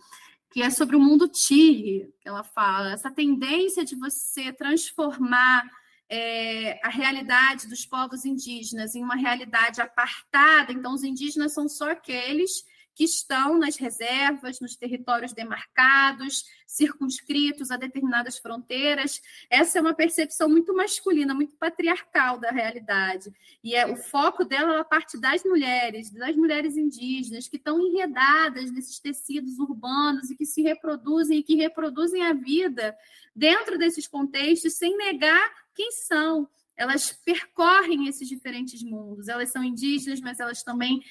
que é sobre o mundo que ela fala, essa tendência de você transformar é, a realidade dos povos indígenas em uma realidade apartada, então os indígenas são só aqueles que estão nas reservas, nos territórios demarcados, circunscritos a determinadas fronteiras. Essa é uma percepção muito masculina, muito patriarcal da realidade. E é, o foco dela é a parte das mulheres, das mulheres indígenas, que estão enredadas nesses tecidos urbanos e que se reproduzem e que reproduzem a vida dentro desses contextos sem negar quem são elas percorrem esses diferentes mundos. Elas são indígenas, mas elas também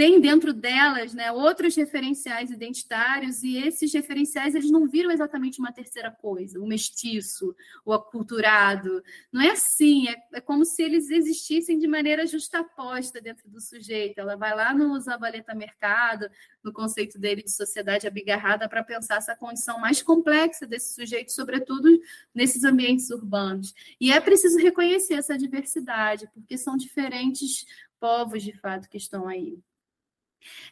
tem dentro delas né, outros referenciais identitários e esses referenciais eles não viram exatamente uma terceira coisa, o mestiço, o aculturado. Não é assim, é, é como se eles existissem de maneira justaposta dentro do sujeito. Ela vai lá no Zabaleta Mercado, no conceito dele de sociedade abigarrada, para pensar essa condição mais complexa desse sujeito, sobretudo nesses ambientes urbanos. E é preciso reconhecer essa diversidade, porque são diferentes povos, de fato, que estão aí.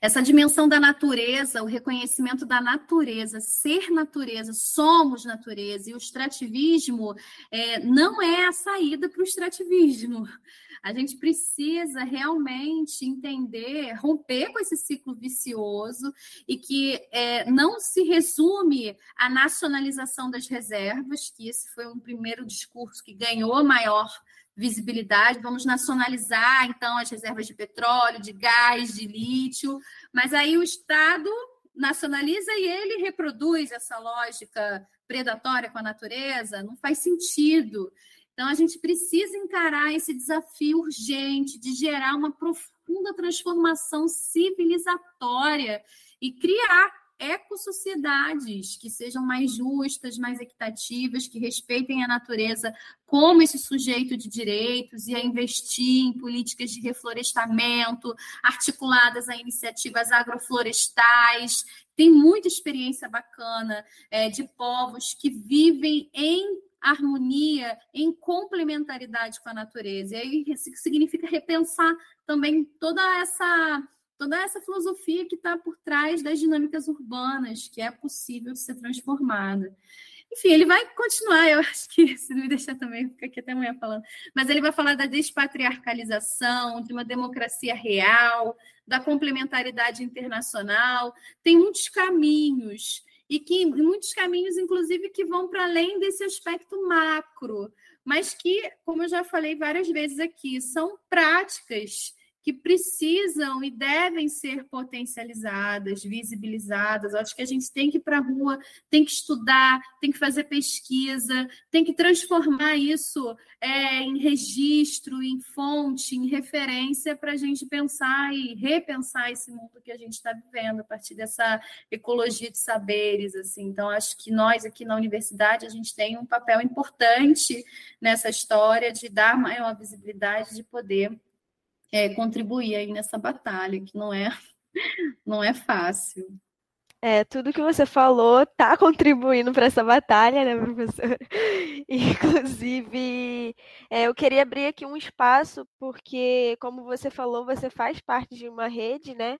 Essa dimensão da natureza, o reconhecimento da natureza, ser natureza, somos natureza, e o extrativismo é, não é a saída para o extrativismo. A gente precisa realmente entender, romper com esse ciclo vicioso e que é, não se resume à nacionalização das reservas, que esse foi um primeiro discurso que ganhou maior visibilidade, vamos nacionalizar então as reservas de petróleo, de gás, de lítio, mas aí o Estado nacionaliza e ele reproduz essa lógica predatória com a natureza, não faz sentido. Então a gente precisa encarar esse desafio urgente de gerar uma profunda transformação civilizatória e criar ecossociedades que sejam mais justas, mais equitativas, que respeitem a natureza como esse sujeito de direitos e a investir em políticas de reflorestamento articuladas a iniciativas agroflorestais. Tem muita experiência bacana é, de povos que vivem em harmonia, em complementaridade com a natureza. E aí isso significa repensar também toda essa toda essa filosofia que está por trás das dinâmicas urbanas, que é possível ser transformada. Enfim, ele vai continuar, eu acho que, se não me deixar também, fica aqui até amanhã falando, mas ele vai falar da despatriarcalização, de uma democracia real, da complementaridade internacional. Tem muitos caminhos, e que muitos caminhos, inclusive, que vão para além desse aspecto macro, mas que, como eu já falei várias vezes aqui, são práticas que precisam e devem ser potencializadas, visibilizadas. acho que a gente tem que ir para a rua, tem que estudar, tem que fazer pesquisa, tem que transformar isso é, em registro, em fonte, em referência para a gente pensar e repensar esse mundo que a gente está vivendo a partir dessa ecologia de saberes. Assim. Então, acho que nós aqui na universidade a gente tem um papel importante nessa história de dar maior visibilidade, de poder é, contribuir aí nessa batalha, que não é, não é fácil. É, tudo que você falou está contribuindo para essa batalha, né, professor? Inclusive, é, eu queria abrir aqui um espaço, porque, como você falou, você faz parte de uma rede, né,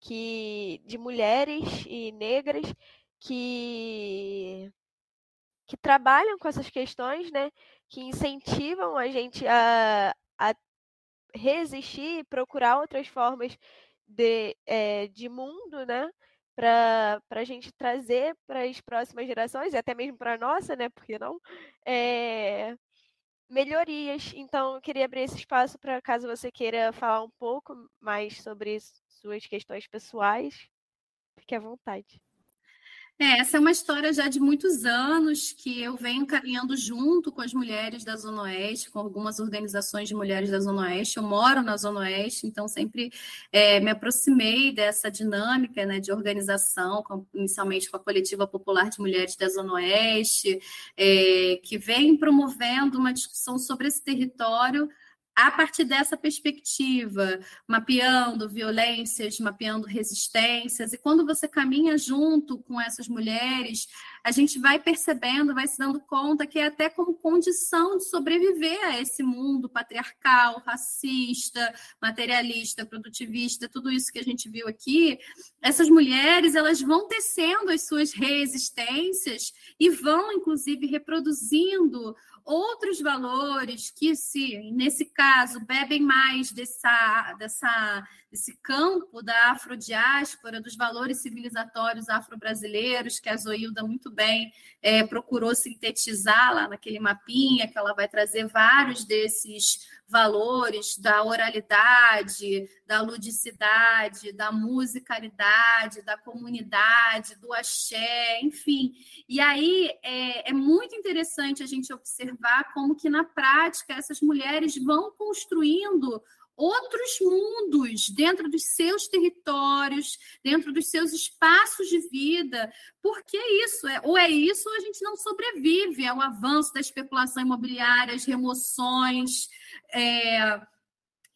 que, de mulheres e negras que, que trabalham com essas questões, né, que incentivam a gente a, a resistir, procurar outras formas de, é, de mundo, né? Para a gente trazer para as próximas gerações, e até mesmo para a nossa, né? Porque não? É, melhorias. Então, eu queria abrir esse espaço para caso você queira falar um pouco mais sobre suas questões pessoais, fique à vontade. É, essa é uma história já de muitos anos que eu venho caminhando junto com as mulheres da Zona Oeste, com algumas organizações de mulheres da Zona Oeste. Eu moro na Zona Oeste, então sempre é, me aproximei dessa dinâmica né, de organização, com, inicialmente com a Coletiva Popular de Mulheres da Zona Oeste, é, que vem promovendo uma discussão sobre esse território a partir dessa perspectiva, mapeando violências, mapeando resistências, e quando você caminha junto com essas mulheres, a gente vai percebendo, vai se dando conta que é até como condição de sobreviver a esse mundo patriarcal, racista, materialista, produtivista, tudo isso que a gente viu aqui, essas mulheres elas vão tecendo as suas resistências e vão, inclusive, reproduzindo outros valores que, se nesse caso, bebem mais dessa, dessa, desse campo da afrodiáspora, dos valores civilizatórios afro-brasileiros, que a Zoilda muito bem é, procurou sintetizar lá naquele mapinha, que ela vai trazer vários desses valores da oralidade, da ludicidade, da musicalidade, da comunidade, do axé, enfim. E aí é, é, muito interessante a gente observar como que na prática essas mulheres vão construindo outros mundos dentro dos seus territórios, dentro dos seus espaços de vida. Porque é isso, é, ou é isso ou a gente não sobrevive ao avanço da especulação imobiliária, as remoções, é,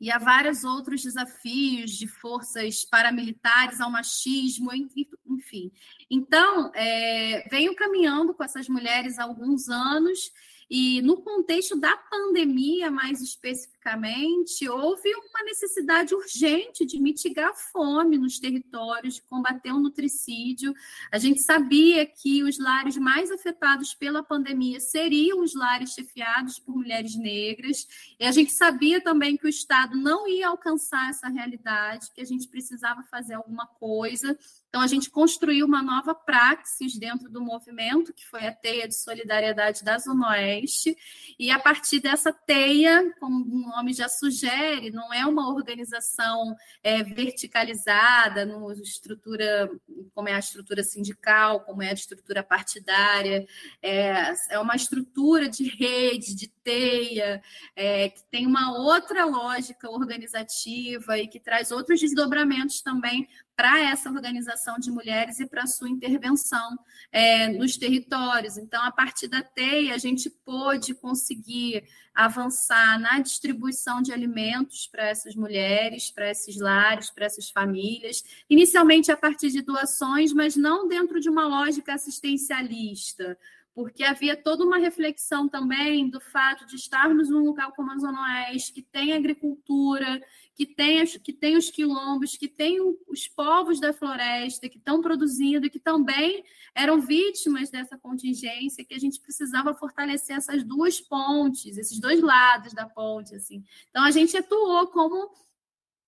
e há vários outros desafios de forças paramilitares ao machismo, enfim. Então, é, venho caminhando com essas mulheres há alguns anos e no contexto da pandemia, mais especificamente, houve uma necessidade urgente de mitigar a fome nos territórios, de combater o nutricídio. A gente sabia que os lares mais afetados pela pandemia seriam os lares chefiados por mulheres negras, e a gente sabia também que o Estado não ia alcançar essa realidade, que a gente precisava fazer alguma coisa. Então, a gente construiu uma nova praxis dentro do movimento, que foi a Teia de Solidariedade da Zona Oeste. E a partir dessa teia, como o nome já sugere, não é uma organização é, verticalizada, no estrutura, como é a estrutura sindical, como é a estrutura partidária, é, é uma estrutura de rede, de teia, é, que tem uma outra lógica organizativa e que traz outros desdobramentos também para essa organização de mulheres e para sua intervenção é, nos territórios. Então, a partir da TEI, a gente pôde conseguir avançar na distribuição de alimentos para essas mulheres, para esses lares, para essas famílias, inicialmente a partir de doações, mas não dentro de uma lógica assistencialista porque havia toda uma reflexão também do fato de estarmos num local como a Zona Oeste, que tem agricultura, que tem, que tem os quilombos, que tem os povos da floresta, que estão produzindo, que também eram vítimas dessa contingência, que a gente precisava fortalecer essas duas pontes, esses dois lados da ponte. assim. Então, a gente atuou como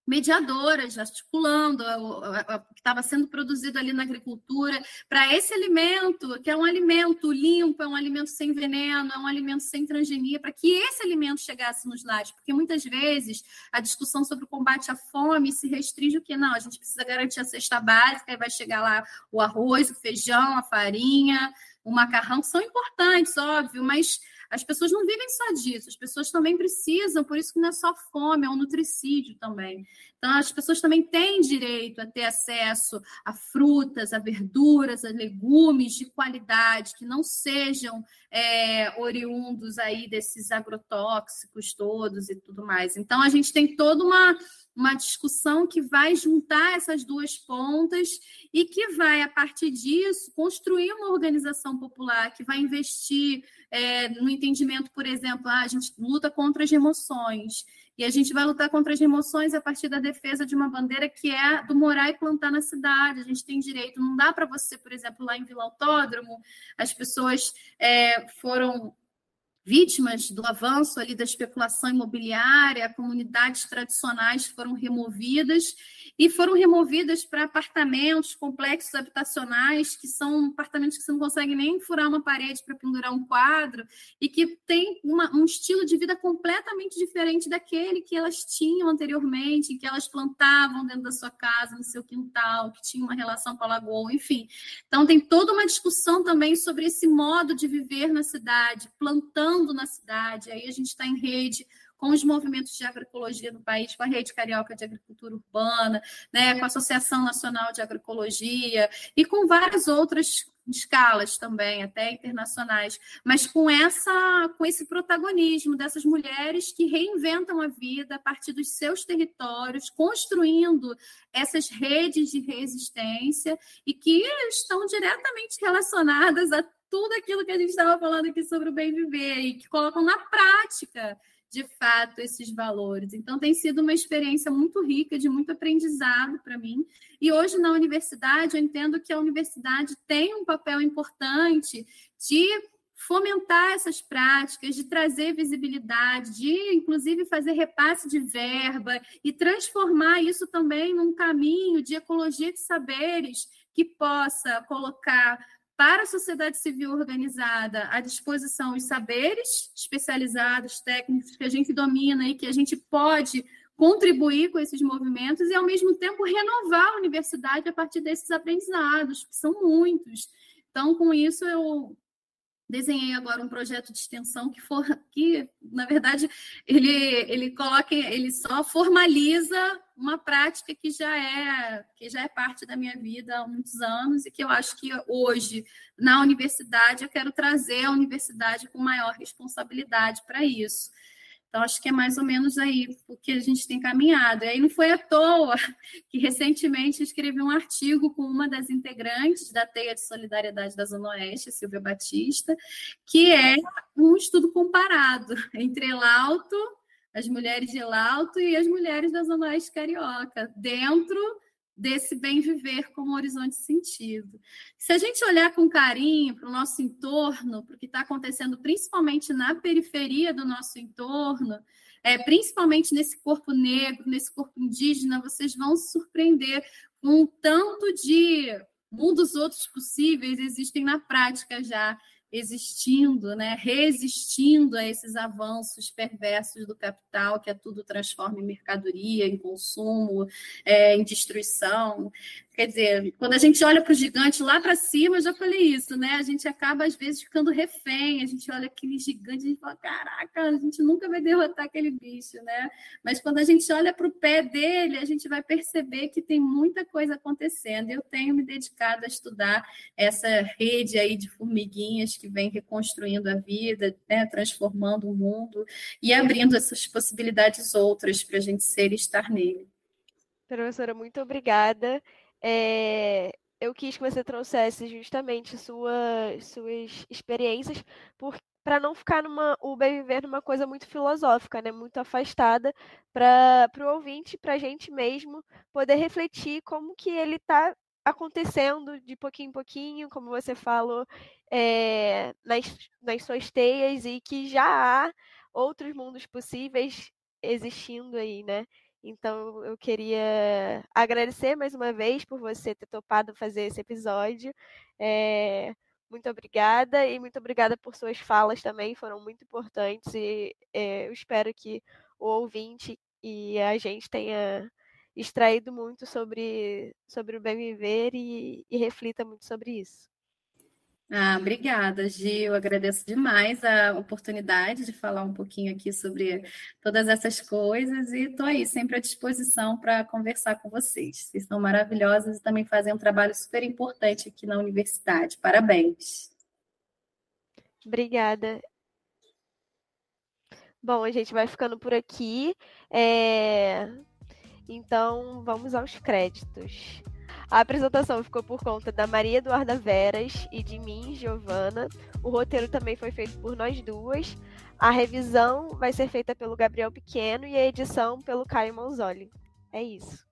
mediadoras, articulando o que estava sendo produzido ali na agricultura, para esse alimento, que é um alimento limpo, é um alimento sem veneno, é um alimento sem transgenia, para que esse alimento chegasse nos lares, porque muitas vezes a discussão sobre o combate à fome se restringe o que não, a gente precisa garantir a cesta básica, e vai chegar lá o arroz, o feijão, a farinha, o macarrão, que são importantes, óbvio, mas as pessoas não vivem só disso, as pessoas também precisam, por isso que não é só fome, é um nutricídio também. Então, as pessoas também têm direito a ter acesso a frutas, a verduras, a legumes de qualidade, que não sejam é, oriundos aí desses agrotóxicos todos e tudo mais. Então, a gente tem toda uma uma discussão que vai juntar essas duas pontas e que vai, a partir disso, construir uma organização popular que vai investir é, no entendimento, por exemplo, ah, a gente luta contra as emoções. E a gente vai lutar contra as emoções a partir da defesa de uma bandeira que é do morar e plantar na cidade. A gente tem direito. Não dá para você, por exemplo, lá em Vila Autódromo, as pessoas é, foram vítimas do avanço ali da especulação imobiliária, comunidades tradicionais foram removidas e foram removidas para apartamentos, complexos habitacionais, que são apartamentos que você não consegue nem furar uma parede para pendurar um quadro, e que tem uma, um estilo de vida completamente diferente daquele que elas tinham anteriormente, que elas plantavam dentro da sua casa, no seu quintal, que tinha uma relação com a lagoa, enfim. Então, tem toda uma discussão também sobre esse modo de viver na cidade, plantando na cidade, aí a gente está em rede com os movimentos de agroecologia no país, com a Rede Carioca de Agricultura Urbana, né, com a Associação Nacional de Agroecologia e com várias outras escalas também, até internacionais, mas com essa com esse protagonismo dessas mulheres que reinventam a vida a partir dos seus territórios, construindo essas redes de resistência e que estão diretamente relacionadas a tudo aquilo que a gente estava falando aqui sobre o bem viver e que colocam na prática de fato esses valores. Então, tem sido uma experiência muito rica, de muito aprendizado para mim. E hoje, na universidade, eu entendo que a universidade tem um papel importante de fomentar essas práticas, de trazer visibilidade, de inclusive fazer repasse de verba e transformar isso também num caminho de ecologia de saberes que possa colocar para a sociedade civil organizada à disposição os saberes especializados, técnicos que a gente domina e que a gente pode contribuir com esses movimentos e, ao mesmo tempo, renovar a universidade a partir desses aprendizados, que são muitos. Então, com isso, eu desenhei agora um projeto de extensão que for que na verdade ele ele coloca ele só formaliza uma prática que já é que já é parte da minha vida há muitos anos e que eu acho que hoje na universidade eu quero trazer a universidade com maior responsabilidade para isso. Então, acho que é mais ou menos aí o que a gente tem caminhado. E aí não foi à toa que recentemente escrevi um artigo com uma das integrantes da Teia de Solidariedade da Zona Oeste, Silvia Batista, que é um estudo comparado entre Elauto, as mulheres de Elauto e as mulheres da Zona Oeste Carioca, dentro desse bem viver como horizonte sentido. Se a gente olhar com carinho para o nosso entorno, para o que está acontecendo principalmente na periferia do nosso entorno, é, principalmente nesse corpo negro, nesse corpo indígena, vocês vão se surpreender com o tanto de mundos outros possíveis existem na prática já existindo, né, resistindo a esses avanços perversos do capital, que é tudo transforma em mercadoria, em consumo, é, em destruição. Quer dizer, quando a gente olha para o gigante lá para cima, eu já falei isso, né? A gente acaba, às vezes, ficando refém. A gente olha aquele gigante e fala: caraca, a gente nunca vai derrotar aquele bicho, né? Mas quando a gente olha para o pé dele, a gente vai perceber que tem muita coisa acontecendo. Eu tenho me dedicado a estudar essa rede aí de formiguinhas que vem reconstruindo a vida, né? transformando o mundo e abrindo essas possibilidades outras para a gente ser e estar nele. Professora, muito obrigada é, eu quis que você trouxesse justamente suas, suas experiências para não ficar numa o bem viver numa coisa muito filosófica, né, muito afastada para o ouvinte, para a gente mesmo poder refletir como que ele está acontecendo de pouquinho em pouquinho, como você falou, é, nas, nas suas teias e que já há outros mundos possíveis existindo aí, né? Então, eu queria agradecer mais uma vez por você ter topado fazer esse episódio. É, muito obrigada e muito obrigada por suas falas também, foram muito importantes e é, eu espero que o ouvinte e a gente tenha extraído muito sobre, sobre o bem viver e, e reflita muito sobre isso. Ah, obrigada, Gil. Agradeço demais a oportunidade de falar um pouquinho aqui sobre todas essas coisas e estou aí sempre à disposição para conversar com vocês. Vocês são maravilhosas e também fazem um trabalho super importante aqui na universidade. Parabéns. Obrigada. Bom, a gente vai ficando por aqui. É... Então, vamos aos créditos. A apresentação ficou por conta da Maria Eduarda Veras e de mim, Giovana. O roteiro também foi feito por nós duas. A revisão vai ser feita pelo Gabriel Pequeno e a edição pelo Caio Manzoli. É isso.